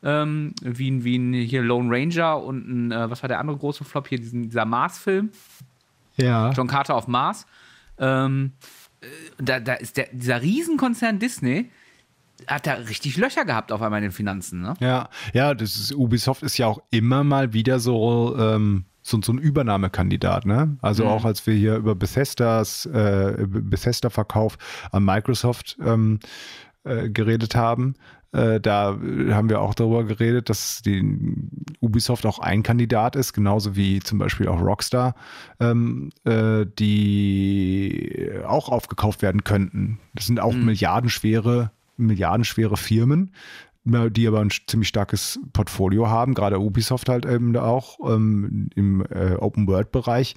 B: Ähm, wie, ein- wie ein hier Lone Ranger und ein, äh, was war der andere große Flop hier, diesen, dieser Mars-Film,
A: Ja.
B: John Carter auf Mars. Ähm, äh, da, da ist der, dieser Riesenkonzern Disney, hat da richtig Löcher gehabt auf einmal in den Finanzen. Ne?
A: Ja, ja, das ist, Ubisoft ist ja auch immer mal wieder so, ähm, so, so ein Übernahmekandidat, ne? Also auch als wir hier über Bethesdas, äh, Bethesda-Verkauf an Microsoft ähm, äh, geredet haben, äh, da haben wir auch darüber geredet, dass die Ubisoft auch ein Kandidat ist, genauso wie zum Beispiel auch Rockstar, ähm, äh, die auch aufgekauft werden könnten. Das sind auch milliardenschwere, milliardenschwere Firmen, die aber ein ziemlich starkes Portfolio haben, gerade Ubisoft halt eben auch ähm, im äh, Open-World-Bereich.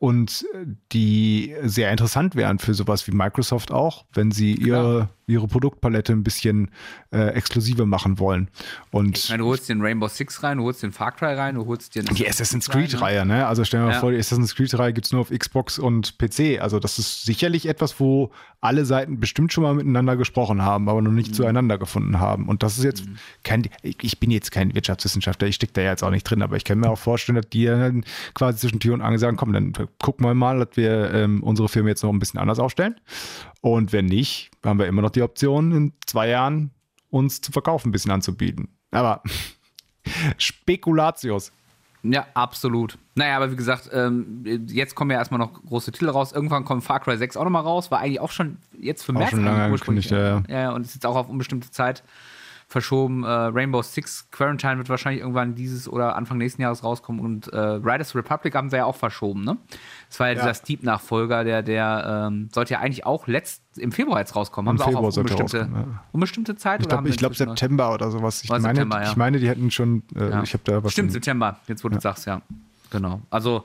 A: Und äh, die sehr interessant wären für sowas wie Microsoft auch, wenn sie ihre, ihre Produktpalette ein bisschen äh, exklusiver machen wollen. Und
B: Ich meine, du holst den Rainbow Six rein, du holst den Far Cry rein, du holst den
A: die Assassin's
B: rein, ne?
A: Creed-Reihe, ne? Also stell dir mal
B: Ja.
A: vor, die Assassin's Creed-Reihe gibt es nur auf Xbox und PC. Also das ist sicherlich etwas, wo alle Seiten bestimmt schon mal miteinander gesprochen haben, aber noch
B: Mhm.
A: nicht zueinander gefunden haben. Und das ist jetzt kein, ich ich bin jetzt kein Wirtschaftswissenschaftler, ich stecke da jetzt auch nicht drin, aber ich kann mir auch vorstellen, dass die dann quasi zwischen Tür und Angel sagen, komm, dann gucken wir mal, dass wir ähm, unsere Firma jetzt noch ein bisschen anders aufstellen. Und wenn nicht, haben wir immer noch die Option, in zwei Jahren uns zu verkaufen, ein bisschen anzubieten. Aber Spekulatius.
B: Ja, absolut. Naja, aber wie gesagt, ähm, jetzt kommen ja erstmal noch große Titel raus. Irgendwann kommt Far Cry 6 auch nochmal raus. War eigentlich auch schon jetzt für
A: Auch
B: März
A: schon lange
B: ursprünglich.
A: angekündigt, ja,
B: ja. und ist jetzt auch auf unbestimmte Zeit verschoben. Äh, Rainbow Six Quarantine wird wahrscheinlich irgendwann dieses oder Anfang nächsten Jahres rauskommen. Und äh, Riders Republic haben sie ja auch verschoben, ne? Das war ja,
A: Ja.
B: dieser Steep-Nachfolger, der, der ähm, sollte ja eigentlich auch letzt, im Februar jetzt rauskommen. Haben
A: Im
B: sie
A: Februar
B: auch auf unbestimmte,
A: ja.
B: unbestimmte Zeit?
A: Ich glaube,
B: noch-
A: September oder sowas. Ich meine,
B: September, ja.
A: ich meine, die hätten schon. Äh. Ich habe da was.
B: Stimmt, September, jetzt wo du sagst, ja. Genau. Also,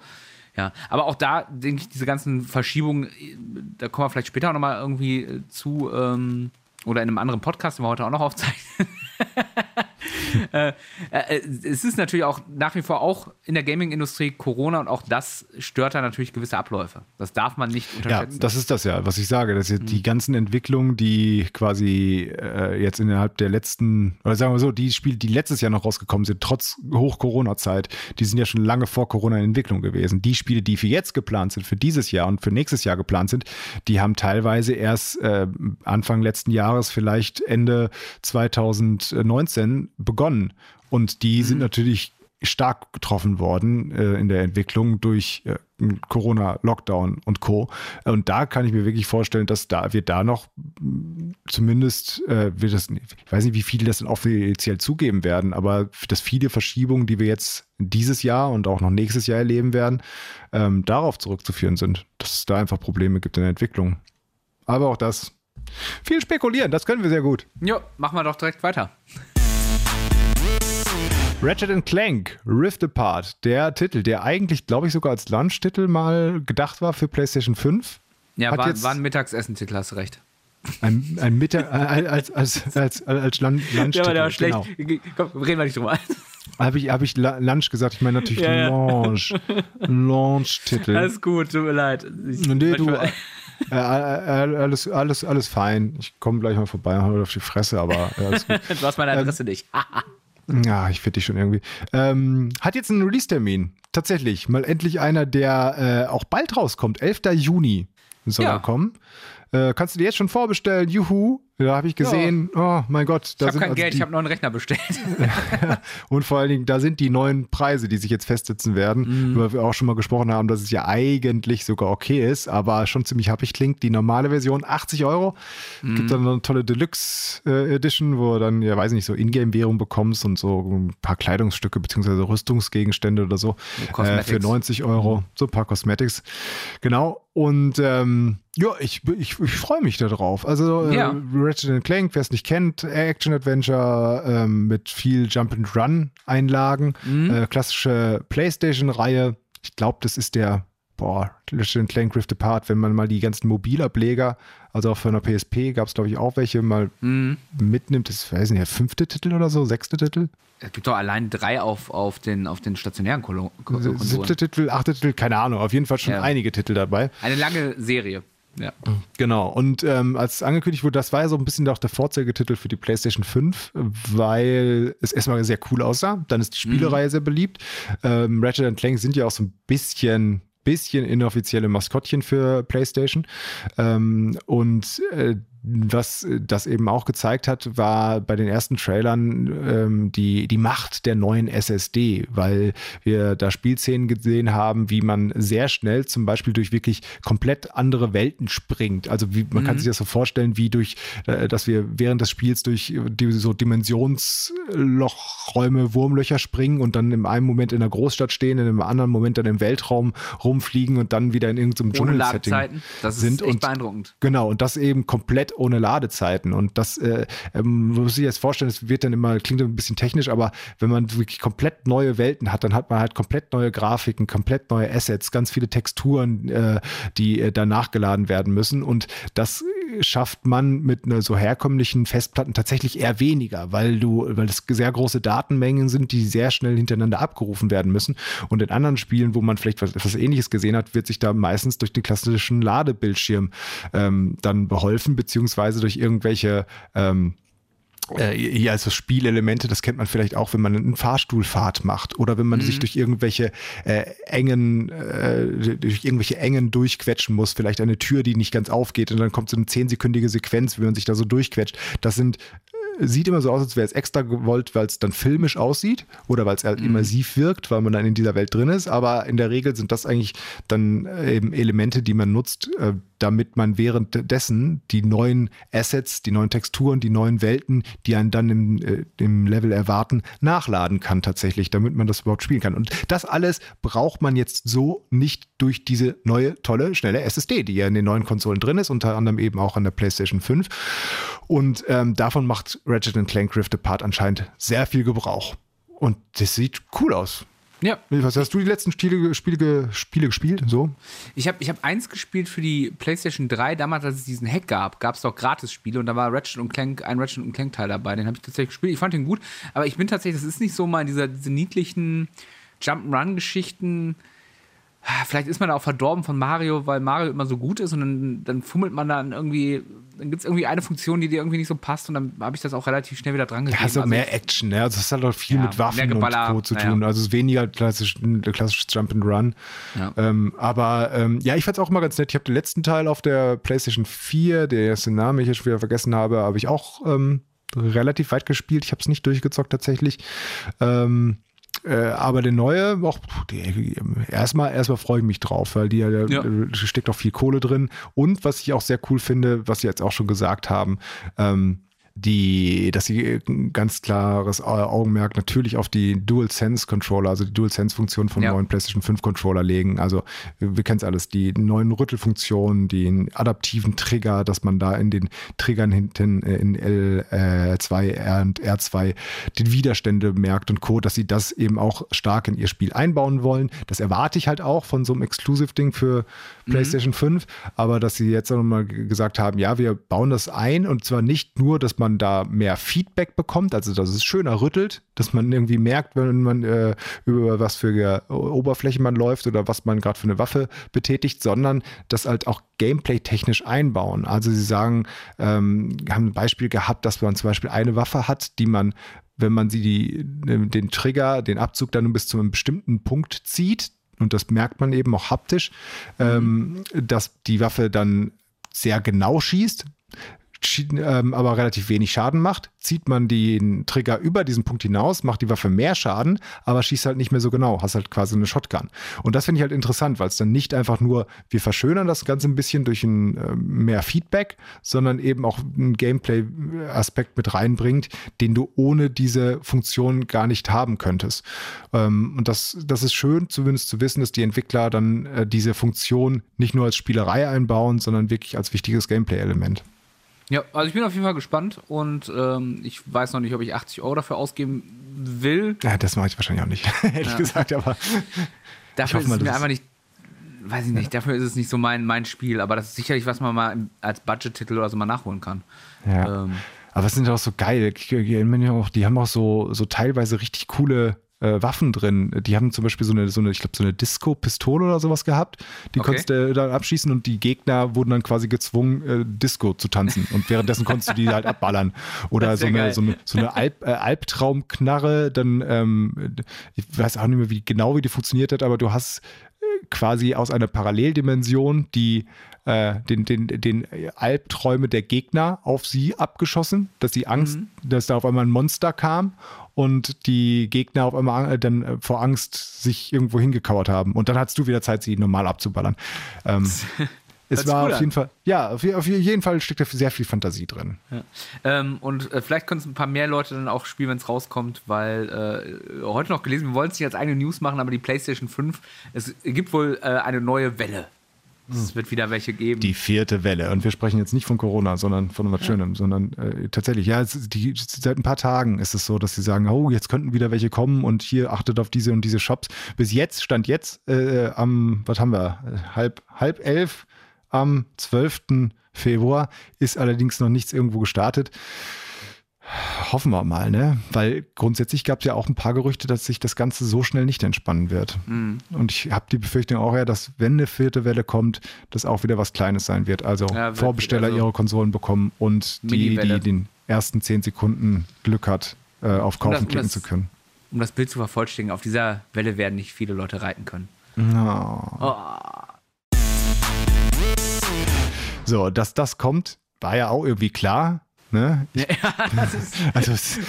B: ja. Aber auch da denke ich, diese ganzen Verschiebungen, äh, da kommen wir vielleicht später auch nochmal irgendwie äh, zu, ähm, oder in einem anderen Podcast, den wir heute auch noch aufzeichnen. äh, äh, es ist natürlich auch nach wie vor auch in der Gaming-Industrie Corona und auch das stört da natürlich gewisse Abläufe. Das darf man nicht unterschätzen.
A: Ja, das ist das ja, was ich sage. Dass mhm. die ganzen Entwicklungen, die quasi äh, jetzt innerhalb der letzten, oder sagen wir so, die Spiele, die letztes Jahr noch rausgekommen sind, trotz Hoch-Corona-Zeit, die sind ja schon lange vor Corona in Entwicklung gewesen. Die Spiele, die für jetzt geplant sind, für dieses Jahr und für nächstes Jahr geplant sind, die haben teilweise erst äh, Anfang letzten Jahres, vielleicht Ende 2019 begonnen. Und die mhm. sind natürlich stark getroffen worden äh, in der Entwicklung durch äh, Corona, Lockdown und Co. Und da kann ich mir wirklich vorstellen, dass da wir da noch zumindest, äh, wir das, ich weiß nicht, wie viele das dann offiziell zugeben werden, aber dass viele Verschiebungen, die wir jetzt dieses Jahr und auch noch nächstes Jahr erleben werden, ähm, darauf zurückzuführen sind, dass es da einfach Probleme gibt in der Entwicklung. Aber auch das viel spekulieren, das können wir sehr gut.
B: Jo, machen wir doch direkt weiter.
A: Ratchet Clank Rift Apart, der Titel, der eigentlich, glaube ich, sogar als Lunch-Titel mal gedacht war für PlayStation 5.
B: Ja, war, war ein Mittagsessentitel, hast du recht.
A: Ein, ein Mittag, äh, als, als, als, als Lunch-Titel.
B: Ja, aber der war schlecht. Genau. Komm, reden wir nicht drüber.
A: Habe ich, hab ich Lunch gesagt? Ich meine natürlich ja, Launch. Launch-Titel.
B: Alles gut, tut mir leid.
A: Ich, nee, du, äh, äh, alles, alles, alles fein. Ich komme gleich mal vorbei und auf die Fresse, aber
B: äh, Du hast meine Adresse nicht.
A: Ja, ich finde dich schon irgendwie. Ähm, hat jetzt einen Release-Termin. Tatsächlich. Mal endlich einer, der äh, auch bald rauskommt. 11. Juni soll ja. er kommen. Äh, kannst du dir jetzt schon vorbestellen? Juhu. Da habe ich gesehen, ja. oh mein Gott.
B: Da ich habe kein also Geld, die, ich habe einen neuen Rechner bestellt.
A: und vor allen Dingen, da sind die neuen Preise, die sich jetzt festsetzen werden, mhm. über wir auch schon mal gesprochen haben, dass es ja eigentlich sogar okay ist, aber schon ziemlich happig klingt. Die normale Version 80 Euro. Mhm. Gibt dann eine tolle Deluxe äh, Edition, wo du dann, ja weiß nicht, so Ingame-Währung bekommst und so ein paar Kleidungsstücke beziehungsweise Rüstungsgegenstände oder so äh, für 90 Euro. Mhm. So ein paar Cosmetics. Genau. Und ähm, ja, ich, ich, ich freue mich darauf. Also äh, ja. Ratchet Clank, wer es nicht kennt, Action-Adventure ähm, mit viel Jump-and-Run-Einlagen, mhm. äh, klassische PlayStation-Reihe. Ich glaube, das ist der boah, Ratchet Clank Rift Apart, wenn man mal die ganzen Mobilableger, also auch von der PSP gab es, glaube ich, auch welche, mal mhm. mitnimmt, das weiß nicht, der fünfte Titel oder so, sechste Titel?
B: Es gibt doch allein drei auf, auf, den, auf den stationären Konsolen.
A: Siebte Titel, achte Titel, keine Ahnung, auf jeden Fall schon ja. einige Titel dabei.
B: Eine lange Serie. Ja.
A: Genau. Und ähm, als angekündigt wurde, das war ja so ein bisschen auch der Vorzeigetitel für die PlayStation 5, weil es erstmal sehr cool aussah. Dann ist die Spielereihe mhm. sehr beliebt. Ähm, Ratchet Clank sind ja auch so ein bisschen bisschen inoffizielle Maskottchen für PlayStation. Ähm, und äh, was das eben auch gezeigt hat, war bei den ersten Trailern ähm, die, die Macht der neuen SSD, weil wir da Spielszenen gesehen haben, wie man sehr schnell zum Beispiel durch wirklich komplett andere Welten springt. Also wie, man mhm. kann sich das so vorstellen, wie durch, äh, dass wir während des Spiels durch die, so Dimensionslochräume, Wurmlöcher springen und dann in einem Moment in der Großstadt stehen, in einem anderen Moment dann im Weltraum rumfliegen und dann wieder in irgendeinem Dschungel-Setting
B: sind. Das ist echt und, beeindruckend.
A: Genau, und das eben komplett ohne Ladezeiten. Und das äh, ähm, muss ich jetzt vorstellen, es wird dann immer, klingt ein bisschen technisch, aber wenn man wirklich komplett neue Welten hat, dann hat man halt komplett neue Grafiken, komplett neue Assets, ganz viele Texturen, äh, die äh, da nachgeladen werden müssen. Und das schafft man mit einer so herkömmlichen Festplatten tatsächlich eher weniger, weil du, weil das sehr große Datenmengen sind, die sehr schnell hintereinander abgerufen werden müssen. Und in anderen Spielen, wo man vielleicht was, etwas ähnliches gesehen hat, wird sich da meistens durch den klassischen Ladebildschirm ähm, dann beholfen, beziehungsweise durch irgendwelche ähm, äh, hier also Spielelemente, das kennt man vielleicht auch, wenn man eine Fahrstuhlfahrt macht oder wenn man mhm. sich durch irgendwelche äh, engen, äh, durch irgendwelche engen durchquetschen muss, vielleicht eine Tür, die nicht ganz aufgeht und dann kommt so eine zehnsekündige Sequenz, wie man sich da so durchquetscht. Das sind sieht immer so aus, als wäre es extra gewollt, weil es dann filmisch aussieht oder weil es halt mhm. immersiv wirkt, weil man dann in dieser Welt drin ist. Aber in der Regel sind das eigentlich dann äh, eben Elemente, die man nutzt, äh, damit man währenddessen die neuen Assets, die neuen Texturen, die neuen Welten, die einen dann im, äh, im Level erwarten, nachladen kann tatsächlich, damit man das überhaupt spielen kann. Und das alles braucht man jetzt so nicht durch diese neue, tolle, schnelle SSD, die ja in den neuen Konsolen drin ist, unter anderem eben auch an der PlayStation 5. Und ähm, davon macht Ratchet Clank Rift Apart anscheinend sehr viel Gebrauch. Und das sieht cool aus.
B: Ja.
A: Was hast du die letzten Spiele, Spiele, Spiele gespielt? So?
B: Ich habe ich hab eins gespielt für die PlayStation 3. Damals, als es diesen Hack gab, gab es doch Gratis-Spiele und da war Ratchet und Clank, ein Ratchet und Clank-Teil dabei. Den habe ich tatsächlich gespielt. Ich fand den gut, aber ich bin tatsächlich, das ist nicht so mal dieser, diese niedlichen Jump'n'Run-Geschichten. Vielleicht ist man da auch verdorben von Mario, weil Mario immer so gut ist und dann, dann fummelt man dann irgendwie, dann gibt es irgendwie eine Funktion, die dir irgendwie nicht so passt und dann habe ich das auch relativ schnell wieder dran gegeben.
A: Ja, so
B: Also
A: mehr Action, ne? Also es hat auch viel
B: Ja,
A: mit Waffen und Co. zu tun. Also es ist weniger klassisch, klassisches Jump and Run.
B: Ja.
A: Ähm, aber ähm, ja, ich fand es auch immer ganz nett. Ich habe den letzten Teil auf der PlayStation 4, der erste Name ich jetzt wieder vergessen habe, habe ich auch ähm, relativ weit gespielt. Ich habe es nicht durchgezockt tatsächlich. Ähm, äh, aber der neue, auch, die, erstmal, erstmal freue ich mich drauf, weil die, ja.
B: Ja.
A: steckt auch viel Kohle drin. Und was ich auch sehr cool finde, was sie jetzt auch schon gesagt haben, ähm, die, dass sie ein ganz klares Augenmerk natürlich auf die DualSense-Controller, also die DualSense-Funktion vom
B: Ja.
A: neuen PlayStation 5-Controller legen. Also wir, kennen es alles, die neuen Rüttelfunktionen, den adaptiven Trigger, dass man da in den Triggern hinten äh, in L2, R und R2 die Widerstände merkt und Co., dass sie das eben auch stark in ihr Spiel einbauen wollen. Das erwarte ich halt auch von so einem Exclusive-Ding für PlayStation 5, aber dass sie jetzt auch nochmal gesagt haben, ja, wir bauen das ein und zwar nicht nur, dass man da mehr Feedback bekommt, also dass es schöner rüttelt, dass man irgendwie merkt, wenn man äh, über was für äh, Oberfläche man läuft oder was man gerade für eine Waffe betätigt, sondern das halt auch gameplay-technisch einbauen. Also sie sagen, ähm, haben ein Beispiel gehabt, dass man zum Beispiel eine Waffe hat, die man wenn man sie die, den Trigger, den Abzug dann bis zu einem bestimmten Punkt zieht, und das merkt man eben auch haptisch, ähm, dass die Waffe dann sehr genau schießt, schi- ähm, aber relativ wenig Schaden macht. Zieht man den Trigger über diesen Punkt hinaus, macht die Waffe mehr Schaden, aber schießt halt nicht mehr so genau, hast halt quasi eine Shotgun. Und das finde ich halt interessant, weil es dann nicht einfach nur, wir verschönern das Ganze ein bisschen durch ein äh, mehr Feedback, sondern eben auch einen Gameplay-Aspekt mit reinbringt, den du ohne diese Funktion gar nicht haben könntest. Ähm, und das, das ist schön, zumindest zu wissen, dass die Entwickler dann äh, diese Funktion nicht nur als Spielerei einbauen, sondern wirklich als wichtiges Gameplay-Element.
B: Ja, also ich bin auf jeden Fall gespannt und ähm, ich weiß noch nicht, ob ich 80 Euro dafür ausgeben will.
A: Ja, das mache ich wahrscheinlich auch nicht, ehrlich
B: Ja.
A: gesagt, aber
B: Dafür
A: hoffe
B: ist es mir einfach nicht, weiß ich nicht, dafür ist es nicht so mein, mein Spiel, aber das ist sicherlich, was man mal als Budget-Titel oder so mal nachholen kann.
A: ja.
B: Ähm,
A: Aber es sind ja auch so geil. Ich- ich Die haben auch so, so teilweise richtig coole äh, Waffen drin. Die haben zum Beispiel so eine, so eine ich glaube, so eine Disco-Pistole oder sowas gehabt. Die
B: Okay.
A: konntest du äh, dann abschießen und die Gegner wurden dann quasi gezwungen, äh, Disco zu tanzen. Und währenddessen konntest du die halt abballern. Oder so eine, so eine, so eine Alp, äh, Albtraumknarre, dann, ähm, ich weiß auch nicht mehr, wie genau wie die funktioniert hat, aber du hast äh, quasi aus einer Paralleldimension die äh, den, den, den Albträume der Gegner auf sie abgeschossen, dass sie Angst, dass da auf einmal ein Monster kam und die Gegner auf einmal äh, dann äh, vor Angst sich irgendwo hingekauert haben. Und dann hattest du wieder Zeit, sie normal abzuballern. Ähm, es war auf jeden Fall, ja, auf, je- auf jeden Fall steckt da sehr viel Fantasie drin.
B: Ähm, und äh, vielleicht können es ein paar mehr Leute dann auch spielen, wenn es rauskommt, weil äh, heute noch gelesen, wir wollen es nicht als eigene News machen, aber die PlayStation 5, es gibt wohl äh, eine neue Welle. Es wird wieder welche geben.
A: Die vierte Welle. Und wir sprechen jetzt nicht von Corona, sondern von was Schönem, sondern äh, tatsächlich, ja, die, seit ein paar Tagen ist es so, dass sie sagen, oh, jetzt könnten wieder welche kommen und hier achtet auf diese und diese Shops. Bis jetzt, stand jetzt äh, am, was haben wir, äh, halb, halb elf am 12. Februar, ist allerdings noch nichts irgendwo gestartet. Hoffen wir mal, ne? Weil grundsätzlich gab es ja auch ein paar Gerüchte, dass sich das Ganze so schnell nicht entspannen wird.
B: Mhm.
A: Und ich habe die Befürchtung auch ja, dass wenn eine vierte Welle kommt, das auch wieder was Kleines sein wird. Also
B: Ja, wird-
A: Vorbesteller
B: also
A: ihre Konsolen bekommen und die, die den ersten zehn Sekunden Glück hat, äh, auf
B: Um
A: Kaufen
B: das- um
A: klicken
B: das-
A: zu können.
B: um das Bild zu vervollständigen, auf dieser Welle werden nicht viele Leute reiten können.
A: Ja. So, dass das kommt, war ja auch irgendwie klar. Ne? Ich, also es,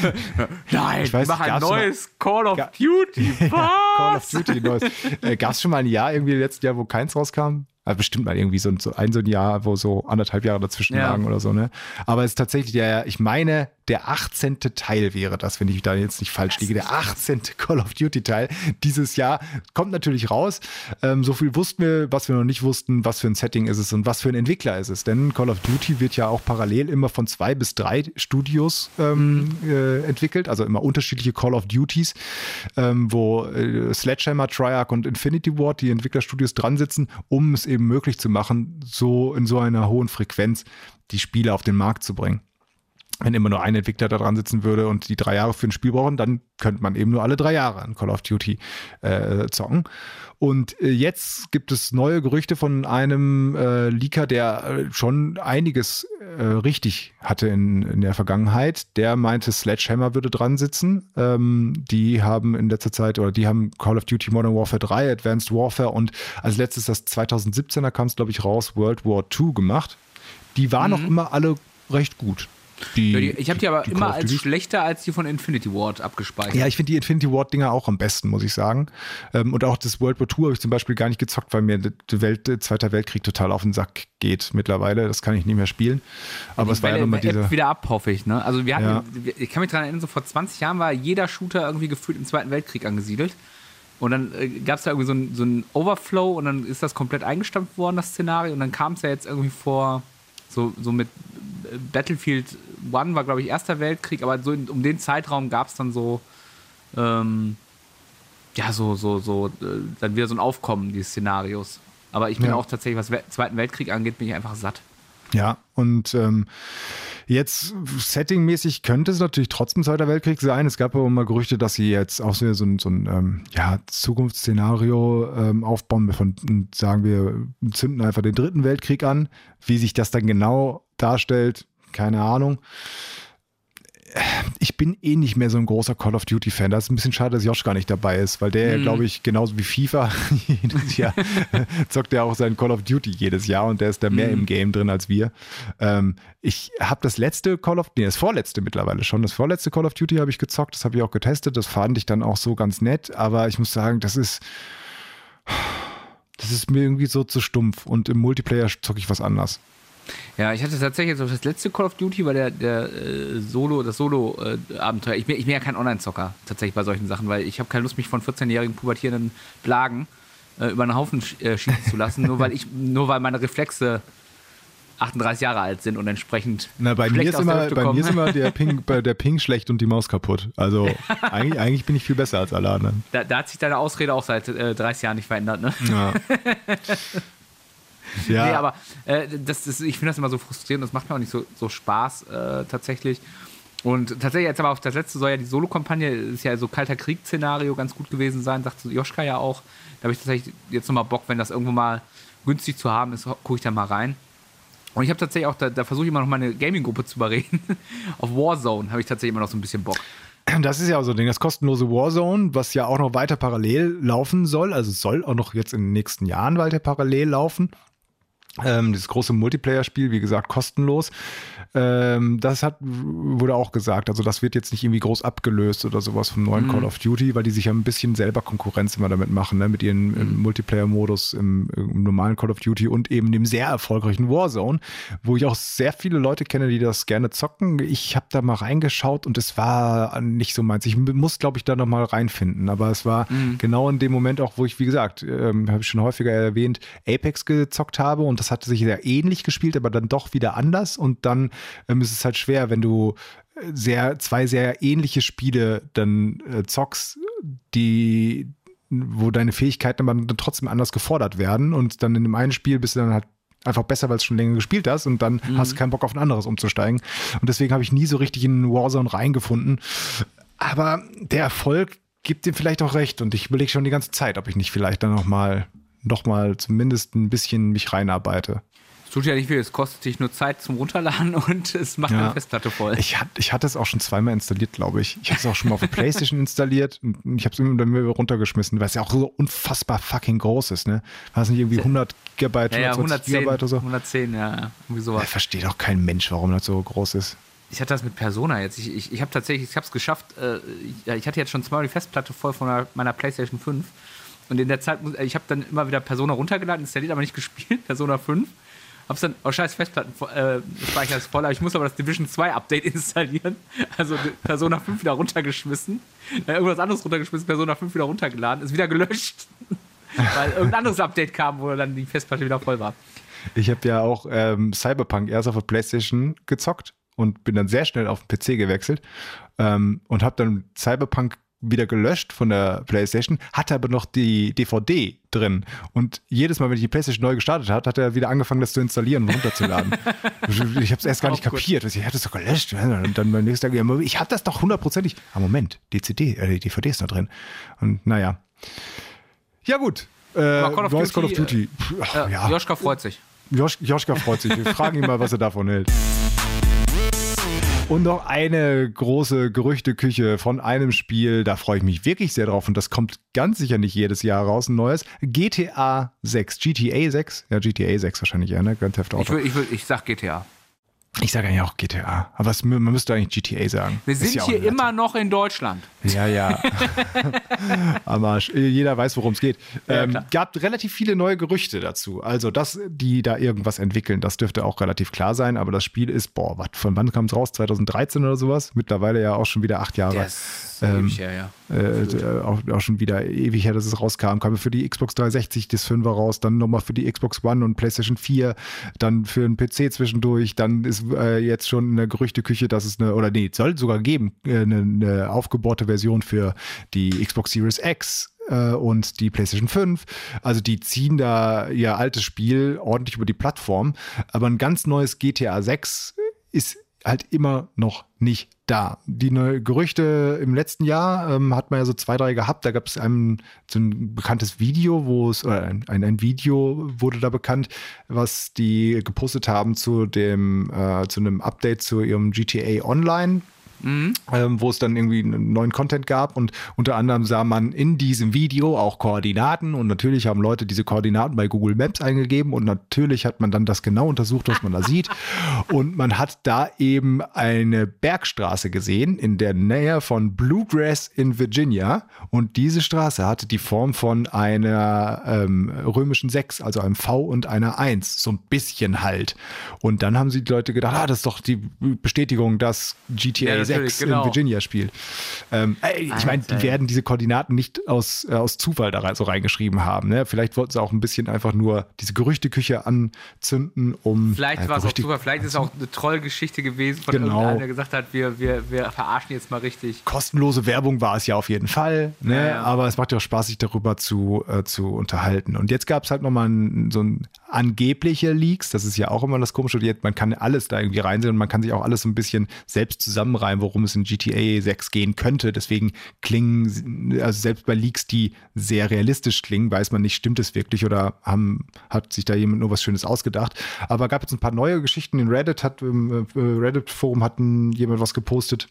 B: nein,
A: Ich weiß,
B: mach ein
A: schon mal-
B: neues Call of Duty.
A: Call of
B: Was?
A: Duty neues. Äh, Gab es schon mal ein Jahr irgendwie letztes Jahr, wo keins rauskam? Also bestimmt mal irgendwie so ein, so ein so ein Jahr, wo so anderthalb Jahre dazwischen
B: Ja.
A: lagen oder so, ne? Aber es ist tatsächlich, ja, ich meine, der 18. Teil wäre das, wenn ich da jetzt nicht falsch liege. Der 18. Call of Duty Teil dieses Jahr kommt natürlich raus. Ähm, so viel wussten wir, was wir noch nicht wussten, was für ein Setting ist es und was für ein Entwickler ist es. Denn Call of Duty wird ja auch parallel immer von zwei bis drei Studios ähm, mhm. äh, entwickelt, also immer unterschiedliche Call of Duties, ähm, wo äh, Sledgehammer, Triarch und Infinity Ward, die Entwicklerstudios dran sitzen, um es eben möglich zu machen, so in so einer hohen Frequenz die Spiele auf den Markt zu bringen wenn immer nur ein Entwickler da dran sitzen würde und die drei Jahre für ein Spiel brauchen, dann könnte man eben nur alle drei Jahre an Call of Duty äh, zocken. Und äh, jetzt gibt es neue Gerüchte von einem äh, Leaker, der äh, schon einiges äh, richtig hatte in, in der Vergangenheit. Der meinte, Sledgehammer würde dran sitzen. Ähm, die haben in letzter Zeit oder die haben Call of Duty Modern Warfare 3, Advanced Warfare und als letztes das 2017er kam es, glaube ich, raus, World War II gemacht. Die waren mhm. noch immer alle recht gut.
B: Die, ja, die, ich habe die aber die immer als schlechter als die von Infinity Ward abgespeichert.
A: Ja, ich finde die Infinity Ward-Dinger auch am besten, muss ich sagen. Ähm, und auch das World War II habe ich zum Beispiel gar nicht gezockt, weil mir der Welt, der Zweite Weltkrieg total auf den Sack geht mittlerweile. Das kann ich nicht mehr spielen. Aber es war ja nochmal diese.
B: wieder ab, hoffe ich. Ne? Also wir hatten, ja. ich kann mich daran erinnern, so vor 20 Jahren war jeder Shooter irgendwie gefühlt im Zweiten Weltkrieg angesiedelt. Und dann äh, gab es da irgendwie so ein, so Overflow und dann ist das komplett eingestampft worden, das Szenario. Und dann kam es ja jetzt irgendwie vor, so, so mit Battlefield One war, glaube ich, Erster Weltkrieg, aber so in, um den Zeitraum gab es dann so, ähm, ja, so, so, so, äh, dann wieder so ein Aufkommen dieses Szenarios. Aber ich bin ja. auch tatsächlich, was We Zweiten Weltkrieg angeht, bin ich einfach satt.
A: Ja, und ähm, jetzt settingmäßig könnte es natürlich trotzdem Zweiter Weltkrieg sein. Es gab aber mal Gerüchte, dass sie jetzt auch so, so ein, so ein ähm, ja, Zukunftsszenario ähm, aufbauen von, sagen wir, zünden einfach den Dritten Weltkrieg an. Wie sich das dann genau darstellt, keine Ahnung. Ich bin eh nicht mehr so ein großer Call of Duty-Fan. Das ist ein bisschen schade, dass Josh gar nicht dabei ist, weil der, mm. glaube ich, genauso wie FIFA jedes Jahr zockt er auch sein Call of Duty jedes Jahr und der ist da mehr mm. im Game drin als wir. Ähm, ich habe das letzte Call of, nee, das vorletzte mittlerweile schon, das vorletzte Call of Duty habe ich gezockt, das habe ich auch getestet, das fand ich dann auch so ganz nett, aber ich muss sagen, das ist das ist mir irgendwie so zu stumpf und im Multiplayer zocke ich was anders.
B: Ja, ich hatte tatsächlich jetzt das letzte Call of Duty, war der, der äh, Solo, das Solo-Abenteuer. Äh, ich, bin, ich bin ja kein Online-Zocker tatsächlich bei solchen Sachen, weil ich habe keine Lust, mich von 14-jährigen pubertierenden Blagen äh, über einen Haufen sch äh, schießen zu lassen, nur weil ich, nur weil meine Reflexe 38 Jahre alt sind und entsprechend.
A: Na, bei mir ist immer, bei mir ist immer der Ping, der Ping schlecht und die Maus kaputt. Also eigentlich, eigentlich bin ich viel besser als alle anderen.
B: Da, da hat sich deine Ausrede auch seit äh, 30 Jahren nicht verändert, ne? Ja. Ja. Nee, aber äh, das, das, ich finde das immer so frustrierend, das macht mir auch nicht so, so Spaß äh, tatsächlich. Und tatsächlich, jetzt aber auf das letzte soll ja die Solo-Kampagne, ist ja so kalter Krieg-Szenario ganz gut gewesen sein, sagt Joschka ja auch. Da habe ich tatsächlich jetzt nochmal Bock, wenn das irgendwo mal günstig zu haben ist, gucke ich da mal rein. Und ich habe tatsächlich auch, da, da versuche ich immer noch meine Gaming-Gruppe zu überreden. auf Warzone habe ich tatsächlich immer noch so ein bisschen Bock.
A: Das ist ja auch so ein Ding, das kostenlose Warzone, was ja auch noch weiter parallel laufen soll, also soll auch noch jetzt in den nächsten Jahren weiter parallel laufen. Ähm, dieses große Multiplayer-Spiel, wie gesagt, kostenlos. Ähm, das hat, wurde auch gesagt. Also, das wird jetzt nicht irgendwie groß abgelöst oder sowas vom neuen mhm. Call of Duty, weil die sich ja ein bisschen selber Konkurrenz immer damit machen, ne? mit ihren mhm. Multiplayer-Modus im, im, normalen Call of Duty und eben dem sehr erfolgreichen Warzone, wo ich auch sehr viele Leute kenne, die das gerne zocken. Ich habe da mal reingeschaut und es war nicht so meins. Ich muss, glaube ich, da nochmal reinfinden. Aber es war mhm. genau in dem Moment auch, wo ich, wie gesagt, ähm, habe ich schon häufiger erwähnt, Apex gezockt habe und das hatte sich sehr ähnlich gespielt, aber dann doch wieder anders und dann ähm, ist es halt schwer, wenn du äh, sehr, zwei sehr ähnliche Spiele dann äh, zockst, die, wo deine Fähigkeiten aber dann trotzdem anders gefordert werden und dann in dem einen Spiel bist du dann halt einfach besser, weil du schon länger gespielt hast und dann mhm. hast du keinen Bock auf ein anderes umzusteigen. Und deswegen habe ich nie so richtig in Warzone reingefunden. Aber der Erfolg gibt dem vielleicht auch recht und ich überlege schon die ganze Zeit, ob ich nicht vielleicht dann nochmal noch mal zumindest ein bisschen mich reinarbeite.
B: Tut ja nicht viel, es kostet dich nur Zeit zum Runterladen und es macht ja. eine Festplatte voll.
A: Ich, hat, ich hatte es auch schon zweimal installiert, glaube ich. Ich habe es auch schon mal auf der Playstation installiert und ich habe es immer wieder runtergeschmissen, weil es ja auch so unfassbar fucking groß ist, ne? War es nicht irgendwie 100 Gigabyte,
B: ja, ja, 110, Gigabyte oder so? 110, ja, irgendwie sowas.
A: Da versteht auch kein Mensch, warum das so groß ist.
B: Ich hatte das mit Persona jetzt. Ich, ich, ich habe tatsächlich, ich habe es geschafft. Äh, ich, hatte jetzt schon zweimal die Festplatte voll von meiner PlayStation 5 und in der Zeit, ich habe dann immer wieder Persona runtergeladen, installiert, aber nicht gespielt, Persona 5. hab's dann, oh scheiß Festplatten, äh, Speicher ist voll, ich muss aber das Division 2 Update installieren. Also Persona 5 wieder runtergeschmissen, äh, irgendwas anderes runtergeschmissen, Persona 5 wieder runtergeladen, ist wieder gelöscht. weil irgendein anderes Update kam, wo dann die Festplatte wieder voll war.
A: Ich habe ja auch ähm, Cyberpunk erst auf der Playstation gezockt und bin dann sehr schnell auf den PC gewechselt ähm, und habe dann Cyberpunk wieder gelöscht von der PlayStation, hatte aber noch die DVD drin. Und jedes Mal, wenn ich die PlayStation neu gestartet habe, hat er wieder angefangen, das zu installieren und runterzuladen. ich habe es erst gar nicht kapiert. Ich hatte es doch gelöscht. Und dann beim nächsten Tag, ich habe das doch hundertprozentig. Ah, Moment, die CD, äh, die DVD ist noch drin. Und naja. Ja, gut. Äh,
B: Call of Duty,
A: Call of Duty.
B: Äh, ja. Joschka freut sich.
A: Josch, Joschka freut sich. Wir fragen ihn mal, was er davon hält. Und noch eine große Gerüchteküche von einem Spiel, da freue ich mich wirklich sehr drauf und das kommt ganz sicher nicht jedes Jahr raus, ein neues. GTA 6, GTA 6, ja GTA 6 wahrscheinlich eher, ne? Grand Theft
B: Ich,
A: Auto.
B: will, ich, will, ich sag GTA.
A: Ich sage eigentlich auch GTA, aber es, man müsste eigentlich GTA sagen.
B: Wir sind
A: ja
B: hier immer noch in Deutschland.
A: Ja, ja. Am Arsch. Jeder weiß, worum es geht.
B: Ja,
A: ähm,
B: klar.
A: gab relativ viele neue Gerüchte dazu. Also, dass die da irgendwas entwickeln, das dürfte auch relativ klar sein. Aber das Spiel ist, boah, wat, von wann kam es raus? 2013 oder sowas? Mittlerweile ja auch schon wieder acht Jahre.
B: Ist
A: Ähm,
B: ewig her, ja.
A: Äh, auch, auch schon wieder ewig her, dass es rauskam. Kam für die Xbox 360 das 5er raus, dann nochmal für die Xbox One und PlayStation 4, dann für einen PC zwischendurch, dann ist äh, jetzt schon in der Gerüchteküche, dass es eine, oder nee, soll sogar geben, äh, eine, eine aufgebohrte Version für die Xbox Series X äh, und die PlayStation 5. Also die ziehen da ihr altes Spiel ordentlich über die Plattform, aber ein ganz neues GTA 6 ist halt immer noch nicht da. Die neue Gerüchte im letzten Jahr ähm, hat man ja so zwei, drei gehabt. Da gab es ein, so ein bekanntes Video, wo es, oder ein, ein, Video wurde da bekannt, was die gepostet haben zu dem, äh, zu einem Update zu ihrem GTA Online ähm, wo es dann irgendwie einen neuen Content gab. Und unter anderem sah man in diesem Video auch Koordinaten. Und natürlich haben Leute diese Koordinaten bei Google Maps eingegeben. Und natürlich hat man dann das genau untersucht, was man da sieht. Und man hat da eben eine Bergstraße gesehen in der Nähe von Bluegrass in Virginia. Und diese Straße hatte die Form von einer ähm, römischen 6, also einem V und einer 1, so ein bisschen halt. Und dann haben sie die Leute gedacht, ah, das ist doch die Bestätigung, dass GTA
B: Ja, natürlich,
A: 6
B: genau.
A: in Virginia spielt. Ähm, ey, ich meine, die werden diese Koordinaten nicht aus, äh, aus Zufall da rein, so reingeschrieben haben. Ne? Vielleicht wollten sie auch ein bisschen einfach nur diese Gerüchteküche anzünden, um.
B: Vielleicht
A: äh,
B: war es auch Zufall, vielleicht ist es auch eine Trollgeschichte gewesen von
A: Genau.
B: irgendeinem, der gesagt hat, wir, wir, wir verarschen jetzt mal richtig.
A: kostenlose Werbung war es ja auf jeden Fall, ne?
B: Ja, ja.
A: aber es macht ja auch Spaß, sich darüber zu, äh, zu unterhalten. Und jetzt gab es halt nochmal ein, so ein angebliche Leaks, das ist ja auch immer das Komische, jetzt, man kann alles da irgendwie reinsehen und man kann sich auch alles so ein bisschen selbst zusammenreimen, worum es in GTA 6 gehen könnte. Deswegen klingen, also selbst bei Leaks, die sehr realistisch klingen, weiß man nicht, stimmt es wirklich oder haben, hat sich da jemand nur was Schönes ausgedacht. Aber gab jetzt ein paar neue Geschichten in Reddit, hat im äh, Reddit-Forum hatten jemand was gepostet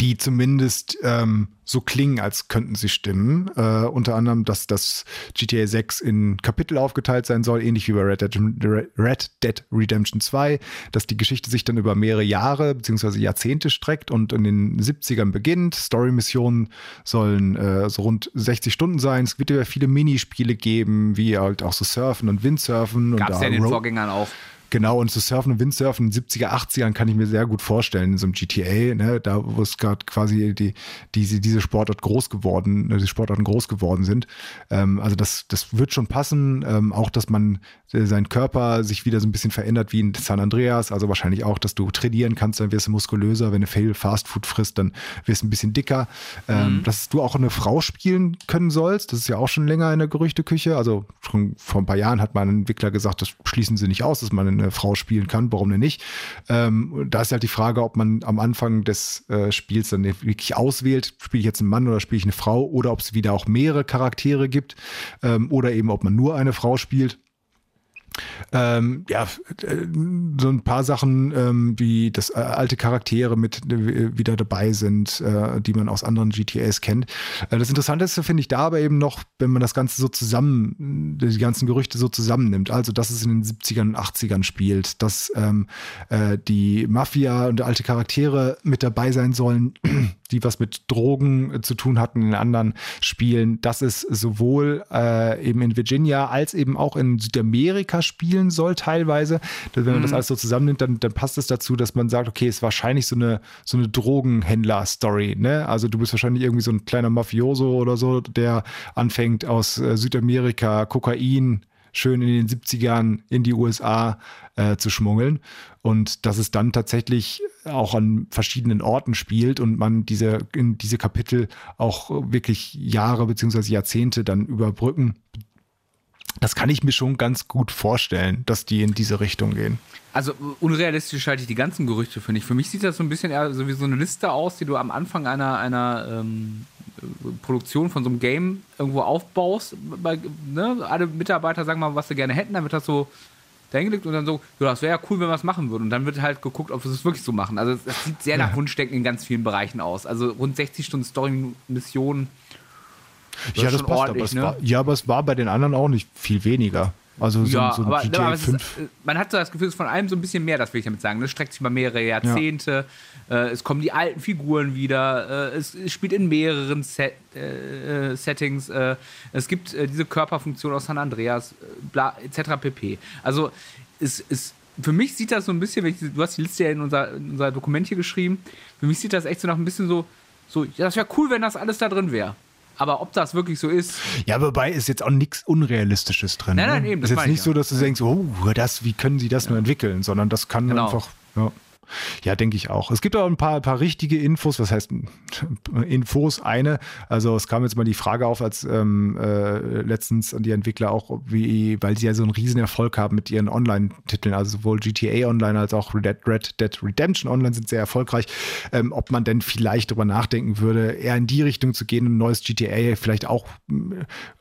A: die zumindest ähm, so klingen, als könnten sie stimmen. Äh, unter anderem, dass das GTA 6 in Kapitel aufgeteilt sein soll, ähnlich wie bei Red Dead, Red Dead Redemption 2, dass die Geschichte sich dann über mehrere Jahre bzw. Jahrzehnte streckt und in den 70ern beginnt. Story-Missionen sollen äh, so rund 60 Stunden sein. Es wird ja viele Minispiele geben, wie halt auch so Surfen und Windsurfen.
B: Gab es ja in den
A: Ro-
B: Vorgängern auch.
A: Genau, und zu surfen und Windsurfen in den 70er, 80ern kann ich mir sehr gut vorstellen, in so einem GTA, ne, da wo es gerade quasi die, diese, diese Sportart groß geworden, äh, die Sportarten groß geworden sind. Ähm, also das, das wird schon passen. Ähm, auch, dass man äh, sein Körper sich wieder so ein bisschen verändert wie in San Andreas. Also wahrscheinlich auch, dass du trainieren kannst, dann wirst du muskulöser. Wenn du viel Fastfood frisst, dann wirst du ein bisschen dicker. Ähm, Dass du auch eine Frau spielen können sollst, das ist ja auch schon länger in der Gerüchteküche. Also schon vor ein paar Jahren hat mal ein Entwickler gesagt, das schließen sie nicht aus, dass man eine Frau spielen kann. Warum denn nicht? Ähm, da ist halt die Frage, ob man am Anfang des äh, Spiels dann wirklich auswählt, spiele ich jetzt einen Mann oder spiele ich eine Frau oder ob es wieder auch mehrere Charaktere gibt ähm, oder eben ob man nur eine Frau spielt. Ähm, ja, äh, so ein paar Sachen, ähm, wie das äh, alte Charaktere mit äh, wieder dabei sind, äh, die man aus anderen GTAs kennt. Äh, das Interessanteste finde ich da aber eben noch, wenn man das Ganze so zusammen, die ganzen Gerüchte so zusammennimmt. Also, dass es in den 70ern und 80ern spielt, dass ähm, äh, die Mafia und alte Charaktere mit dabei sein sollen, die was mit Drogen äh, zu tun hatten in anderen Spielen, dass es sowohl äh, eben in Virginia als eben auch in Südamerika spielen soll, teilweise. Wenn man mhm. das alles so zusammennimmt, dann, dann passt es dazu, dass man sagt, okay, es ist wahrscheinlich so eine, so eine Drogenhändler-Story. Ne? Also du bist wahrscheinlich irgendwie so ein kleiner Mafioso oder so, der anfängt aus äh, Südamerika Kokain schön in den 70ern in die USA äh, zu schmuggeln und dass es dann tatsächlich auch an verschiedenen Orten spielt und man diese in diese Kapitel auch wirklich Jahre beziehungsweise Jahrzehnte dann überbrücken. Das kann ich mir schon ganz gut vorstellen, dass die in diese Richtung gehen.
B: Also unrealistisch halte ich die ganzen Gerüchte, finde ich. Für mich sieht das so ein bisschen eher so wie so eine Liste aus, die du am Anfang einer, einer ähm, Produktion von so einem Game irgendwo aufbaust, bei, ne, alle Mitarbeiter sagen mal, was sie gerne hätten, dann wird das so dahingelegt und dann so, ja, das wäre ja cool, wenn wir es machen würden. Und dann wird halt geguckt, ob wir es wirklich so machen. Also es sieht sehr nach Wunschdenken in ganz vielen Bereichen aus. Also rund 60 Stunden Story-Missionen.
A: Ja, das passt, aber ne? war, ja, aber es war bei den anderen auch nicht viel weniger. Also so,
B: ja,
A: so
B: aber, GTA aber 5. Ist, äh, man hat so das Gefühl, es ist von allem so ein bisschen mehr, das will ich damit sagen. Das streckt sich über mehrere Jahrzehnte. Ja. Äh, es kommen die alten Figuren wieder. Äh, es, es, spielt in mehreren Set, äh, äh Settings. Äh, es gibt diese Körperfunktion aus San Andreas, bla, etc. pp. Also es, es, für mich sieht das so ein bisschen, ich, du hast die Liste ja in unser, in unser Dokument hier geschrieben, für mich sieht das echt so nach ein bisschen so, so ja, das wäre cool, wenn das alles da drin wäre. Aber ob das wirklich so ist.
A: Ja, wobei ist jetzt auch nichts Unrealistisches drin. Nein, nein, ne? eben. Das ist jetzt nicht so, dass du denkst, oh, das, wie können sie das ja. nur entwickeln, sondern das kann genau. einfach. Ja. Ja, denke ich auch. Es gibt auch ein paar, paar richtige Infos. Was heißt Infos? Eine. Also es kam jetzt mal die Frage auf, als ähm, äh, letztens an die Entwickler auch, wie, weil sie ja so einen Riesenerfolg haben mit ihren Online-Titeln, also sowohl GTA Online als auch Red, Red Dead Redemption Online sind sehr erfolgreich, ähm, ob man denn vielleicht darüber nachdenken würde, eher in die Richtung zu gehen, ein neues GTA vielleicht auch äh,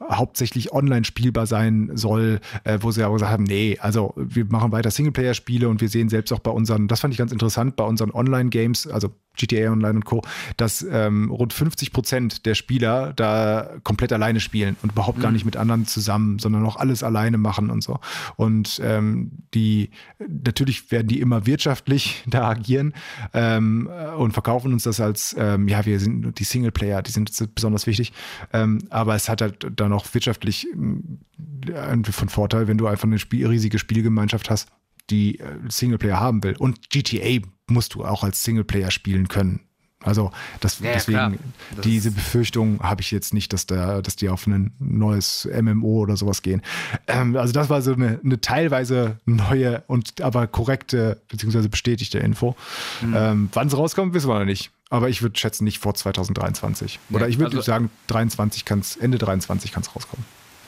A: hauptsächlich online spielbar sein soll, äh, wo sie aber gesagt haben, nee, also wir machen weiter Singleplayer-Spiele und wir sehen selbst auch bei unseren, das fand ich ganz interessant bei unseren Online-Games, also GTA Online und Co., dass ähm, rund 50 Prozent der Spieler da komplett alleine spielen und überhaupt mhm. gar nicht mit anderen zusammen, sondern auch alles alleine machen und so. Und ähm, die, natürlich werden die immer wirtschaftlich da agieren ähm, und verkaufen uns das als, ähm, ja, wir sind die Singleplayer, die sind besonders wichtig. Ähm, aber es hat halt dann auch wirtschaftlich äh, von Vorteil, wenn du einfach eine Spiel riesige Spielgemeinschaft hast die äh, Singleplayer haben will. Und GTA musst du auch als Singleplayer spielen können. Also das, ja, deswegen, diese Befürchtung habe ich jetzt nicht, dass, da, dass die auf ein neues MMO oder sowas gehen. Ähm, also das war so eine, eine, teilweise neue und aber korrekte beziehungsweise bestätigte Info. Mhm. Ähm, Wann es rauskommt, wissen wir noch nicht. Aber ich würde schätzen, nicht vor 2023. Oder ich würde also, sagen, 23 kann's, Ende 23 kann es rauskommen.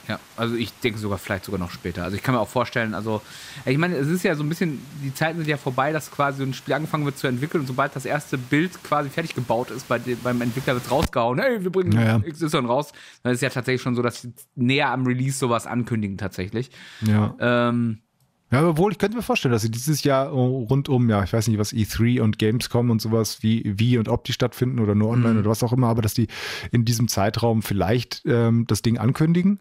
B: Ja, also ich denke sogar vielleicht sogar noch später. Also ich kann mir auch vorstellen, also ich meine, es ist ja so ein bisschen, die Zeiten sind ja vorbei, dass quasi so ein Spiel angefangen wird zu entwickeln und sobald das erste Bild quasi fertig gebaut ist, bei, beim Entwickler wird rausgehauen, hey, wir bringen ja, ja. XY raus. Dann ist es ja tatsächlich schon so, dass sie näher am Release sowas ankündigen tatsächlich.
A: Ja. Ähm, ja, obwohl ich könnte mir vorstellen, dass sie dieses Jahr rund um, ja, ich weiß nicht, was E3 und Gamescom und sowas, wie, wie und ob die stattfinden oder nur online mhm. oder was auch immer, aber dass die in diesem Zeitraum vielleicht ähm, das Ding ankündigen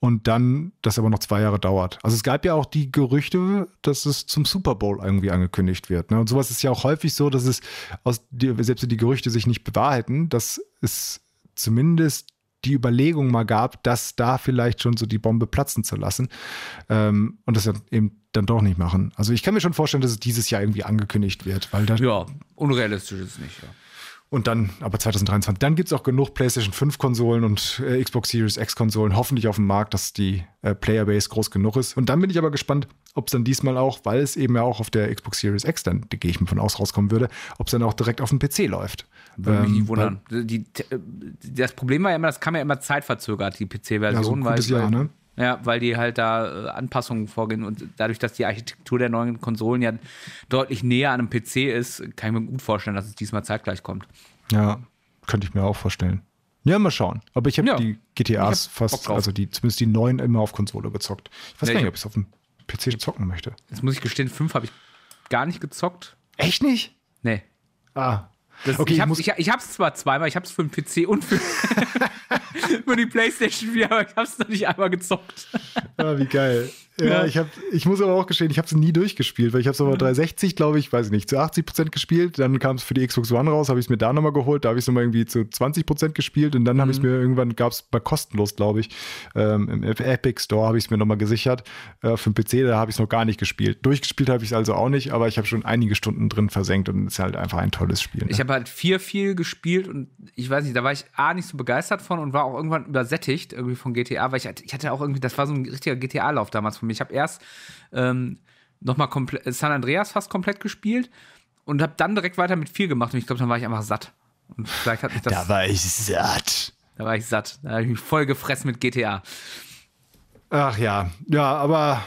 A: und dann das aber noch zwei Jahre dauert. Also es gab ja auch die Gerüchte, dass es zum Super Bowl irgendwie angekündigt wird. Ne? Und sowas ist ja auch häufig so, dass es aus die, selbst wenn die Gerüchte sich nicht bewahrheiten, dass es zumindest die Überlegung mal gab, dass da vielleicht schon so die Bombe platzen zu lassen ähm, und das eben dann doch nicht machen. Also ich kann mir schon vorstellen, dass es dieses Jahr irgendwie angekündigt wird, weil da
B: ja unrealistisch ist es nicht. Ja.
A: Und dann, aber 2023, dann gibt es auch genug PlayStation 5 Konsolen und äh, Xbox Series X Konsolen hoffentlich auf dem Markt, dass die äh, Playerbase groß genug ist. Und dann bin ich aber gespannt, ob es dann diesmal auch, weil es eben ja auch auf der Xbox Series X dann, da gehe ich mir von aus, rauskommen würde, ob es dann auch direkt auf dem PC läuft.
B: Würde mich nicht ähm, wundern. Die, die, das Problem war ja immer, das kam ja immer zeitverzögert, die PC-Version. Ja, so ein
A: gutes Jahr, ne?
B: Ja, weil die halt da äh, Anpassungen vorgehen und dadurch, dass die Architektur der neuen Konsolen ja deutlich näher an einem PC ist, kann ich mir gut vorstellen, dass es diesmal zeitgleich kommt.
A: Ja, könnte ich mir auch vorstellen. Ja, mal schauen. Aber ich habe ja, die GTAs fast, also die, zumindest die neuen immer auf Konsole gezockt. Ich weiß ja, gar nicht, ob ich es auf dem PC zocken möchte.
B: Jetzt muss ich gestehen, fünf habe ich gar nicht gezockt.
A: Echt nicht?
B: Nee.
A: Ah,
B: das, okay, ich habe es ich, ich zwar zweimal, ich habe es für den PC und für, für die Playstation 4, aber ich habe es noch nicht einmal gezockt.
A: Ah, wie geil. Ja, ich, hab, ich muss aber auch gestehen, ich habe es nie durchgespielt, weil ich habe es aber 360, glaube ich, weiß ich nicht, zu 80 Prozent gespielt. Dann kam es für die Xbox One raus, habe ich es mir da nochmal geholt. Da habe ich es nochmal irgendwie zu 20 Prozent gespielt und dann habe ich es mir irgendwann, gab es mal kostenlos, glaube ich, ähm, im Epic Store habe ich es mir nochmal gesichert. Äh, für den PC, da habe ich es noch gar nicht gespielt. Durchgespielt habe ich es also auch nicht, aber ich habe schon einige Stunden drin versenkt und es ist halt einfach ein tolles Spiel. Ne?
B: Ich habe halt vier viel gespielt und ich weiß nicht, da war ich A nicht so begeistert von und war auch irgendwann übersättigt irgendwie von GTA, weil ich, ich hatte auch irgendwie, das war so ein richtiger GTA-Lauf damals von mir. Ich habe erst ähm, nochmal komplett San Andreas fast komplett gespielt und habe dann direkt weiter mit viel gemacht und ich glaube, dann war ich einfach satt. Und vielleicht hat mich das.
A: Da war ich satt.
B: Da war ich satt. Da habe ich mich voll gefressen mit GTA.
A: Ach ja, ja, aber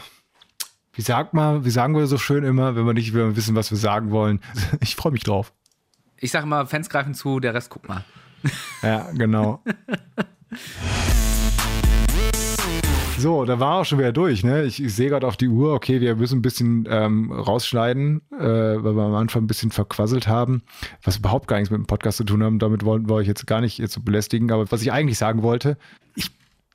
A: wie sagt man, wie sagen wir so schön immer, wenn wir nicht wissen, was wir sagen wollen. Ich freue mich drauf.
B: Ich sage immer, Fans greifen zu, der Rest guck mal.
A: Ja, genau. So, da war auch schon wieder durch, ne? Ich, ich sehe gerade auf die Uhr, okay, wir müssen ein bisschen ähm, rausschneiden, äh, weil wir am Anfang ein bisschen verquasselt haben, was überhaupt gar nichts mit dem Podcast zu tun haben. Damit wollten wir euch jetzt gar nicht jetzt so belästigen. Aber was ich eigentlich sagen wollte, ich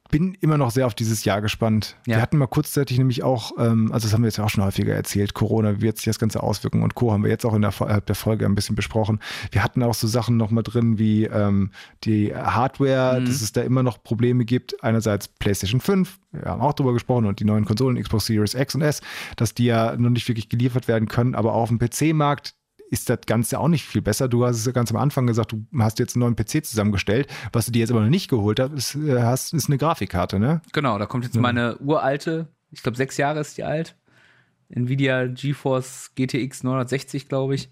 A: bin immer noch sehr auf dieses Jahr gespannt.
B: Ja.
A: Wir hatten mal kurzzeitig nämlich auch, ähm, also das haben wir jetzt ja auch schon häufiger erzählt, Corona, wie jetzt sich das Ganze auswirken und Co. haben wir jetzt auch in der, äh, der Folge ein bisschen besprochen. Wir hatten auch so Sachen noch mal drin wie ähm, die Hardware, dass es da immer noch Probleme gibt. Einerseits PlayStation 5, wir haben auch drüber gesprochen und die neuen Konsolen, Xbox Series X und S, dass die ja noch nicht wirklich geliefert werden können, aber auch auf dem PC-Markt ist das Ganze auch nicht viel besser. Du hast es ja ganz am Anfang gesagt, du hast jetzt einen neuen PC zusammengestellt. Was du dir jetzt aber noch nicht geholt hast, ist, äh, hast, ist eine Grafikkarte, ne?
B: Genau, da kommt jetzt meine uralte, ich glaube sechs Jahre ist die alt, Nvidia GeForce GTX 960, glaube ich,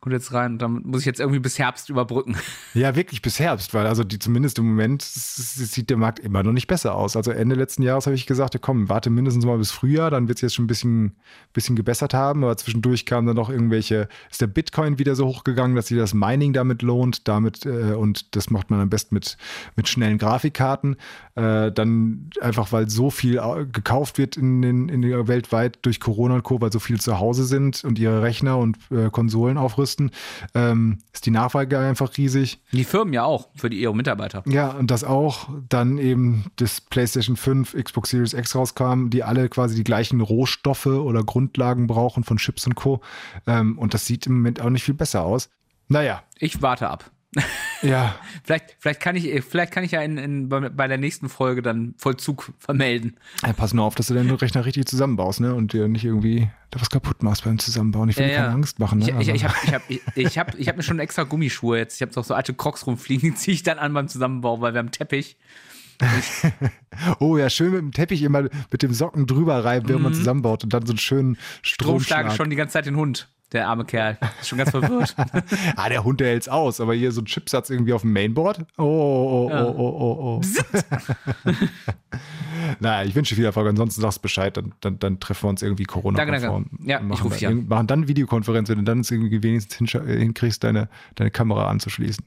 B: kommt jetzt rein damit muss ich jetzt irgendwie bis Herbst überbrücken.
A: Ja, wirklich bis Herbst, weil also die zumindest im Moment sieht der Markt immer noch nicht besser aus. Also Ende letzten Jahres habe ich gesagt, ja, komm, warte mindestens mal bis Frühjahr, dann wird es jetzt schon ein bisschen, bisschen gebessert haben. Aber zwischendurch kamen dann noch irgendwelche, ist der Bitcoin wieder so hochgegangen, dass sich das Mining damit lohnt, damit äh, und das macht man am besten mit, mit schnellen Grafikkarten. Äh, dann einfach, weil so viel au- gekauft wird in den, in der weltweit durch Corona und Co., weil so viel zu Hause sind und ihre Rechner und äh, Konsolen aufrüsten, ähm, ist die Nachfrage einfach riesig.
B: Die Firmen ja auch, für die ihre Mitarbeiter.
A: Ja, und das auch dann eben das PlayStation 5, Xbox Series X rauskam, die alle quasi die gleichen Rohstoffe oder Grundlagen brauchen von Chips und Co. Ähm, und das sieht im Moment auch nicht viel besser aus. Naja,
B: Ich warte ab.
A: Ja,
B: Vielleicht, vielleicht, kann ich, vielleicht kann ich ja in, in, bei, der nächsten Folge dann Vollzug vermelden.
A: ja, pass nur auf, dass du deinen Rechner richtig zusammenbaust, ne? Und dir nicht irgendwie da was kaputt machst beim Zusammenbauen. Ich will dir keine Angst machen, ne?
B: Ich, ich, ich
A: Also-
B: habe ich hab, ich, ich hab, ich hab mir schon extra Gummischuhe jetzt. Ich habe auch so alte Crocs rumfliegen, die ziehe ich dann an beim Zusammenbau, weil wir haben Teppich.
A: oh ja, schön mit dem Teppich immer mit dem Socken drüber reiben, während man zusammenbaut und dann so einen schönen Stromschlag.
B: ich schon die ganze Zeit den Hund. Der arme Kerl. Ist schon ganz verwirrt.
A: Ah, der Hund, der hält's aus, aber hier so ein Chipsatz irgendwie auf dem Mainboard. Oh, oh, oh,
B: Ja.
A: oh, oh, oh. naja, ich wünsche viel Erfolg. Ansonsten sagst du Bescheid, dann, dann, dann treffen wir uns irgendwie corona
B: Danke, danke. Ja, ich
A: machen,
B: ruf dich
A: dann-
B: an.
A: machen dann Videokonferenz, wenn du dann es irgendwie wenigstens hinkriegst, deine, deine Kamera anzuschließen.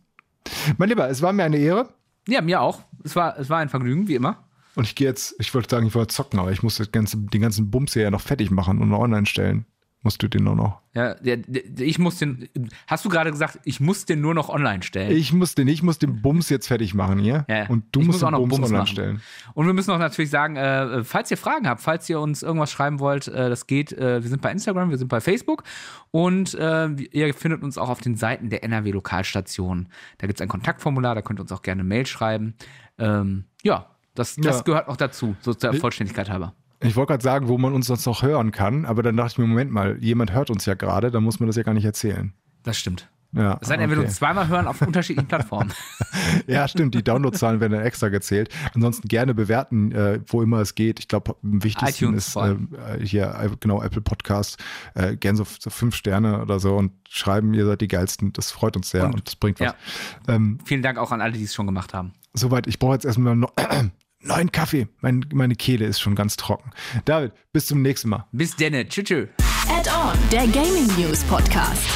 A: Mein Lieber, es war mir eine Ehre.
B: ja, mir auch. Es war, es war ein Vergnügen, wie immer.
A: Und ich gehe jetzt, ich wollte sagen, ich wollte zocken, aber ich muss das ganze, den ganzen Bums hier ja noch fertig machen und online stellen. Musst du den nur noch.
B: Ja, ich muss den. Hast du gerade gesagt, ich muss den nur noch online stellen?
A: Ich muss den, ich muss den Bums jetzt fertig machen hier.
B: Ja,
A: Und du
B: ich
A: musst
B: muss auch
A: den
B: noch
A: Bums,
B: Bums
A: online
B: machen.
A: stellen.
B: Und wir müssen auch natürlich sagen, äh, falls ihr Fragen habt, falls ihr uns irgendwas schreiben wollt, äh, das geht. Äh, wir sind bei Instagram, wir sind bei Facebook und äh, ihr findet uns auch auf den Seiten der NRW Lokalstation. Da gibt es ein Kontaktformular, da könnt ihr uns auch gerne eine Mail schreiben. Ähm, ja, das, das
A: Ja.
B: gehört auch dazu, so der Vollständigkeit halber.
A: Ich wollte gerade sagen, wo man uns sonst noch hören kann, aber dann dachte ich mir, Moment mal, jemand hört uns ja gerade, dann muss man das ja gar nicht erzählen.
B: Das stimmt.
A: Ja,
B: Es sei denn,
A: okay.
B: uns zweimal hören auf unterschiedlichen Plattformen.
A: ja stimmt, die Downloadzahlen werden dann extra gezählt. Ansonsten gerne bewerten, äh, wo immer es geht. Ich glaube, am wichtigsten
B: iTunes
A: ist äh, hier, äh, genau, Apple Podcast, äh, gern so, so fünf Sterne oder so und schreiben, ihr seid die geilsten. Das freut uns sehr und,
B: Und-
A: das bringt was.
B: ja.
A: Ähm,
B: Vielen Dank auch an alle, die es schon gemacht haben.
A: soweit, ich brauche jetzt erstmal noch neuen Kaffee. Mein, meine Kehle ist schon ganz trocken. David, bis zum nächsten Mal.
B: Bis denne. Tschüss. tschüss.
C: Add-on, der Gaming News Podcast.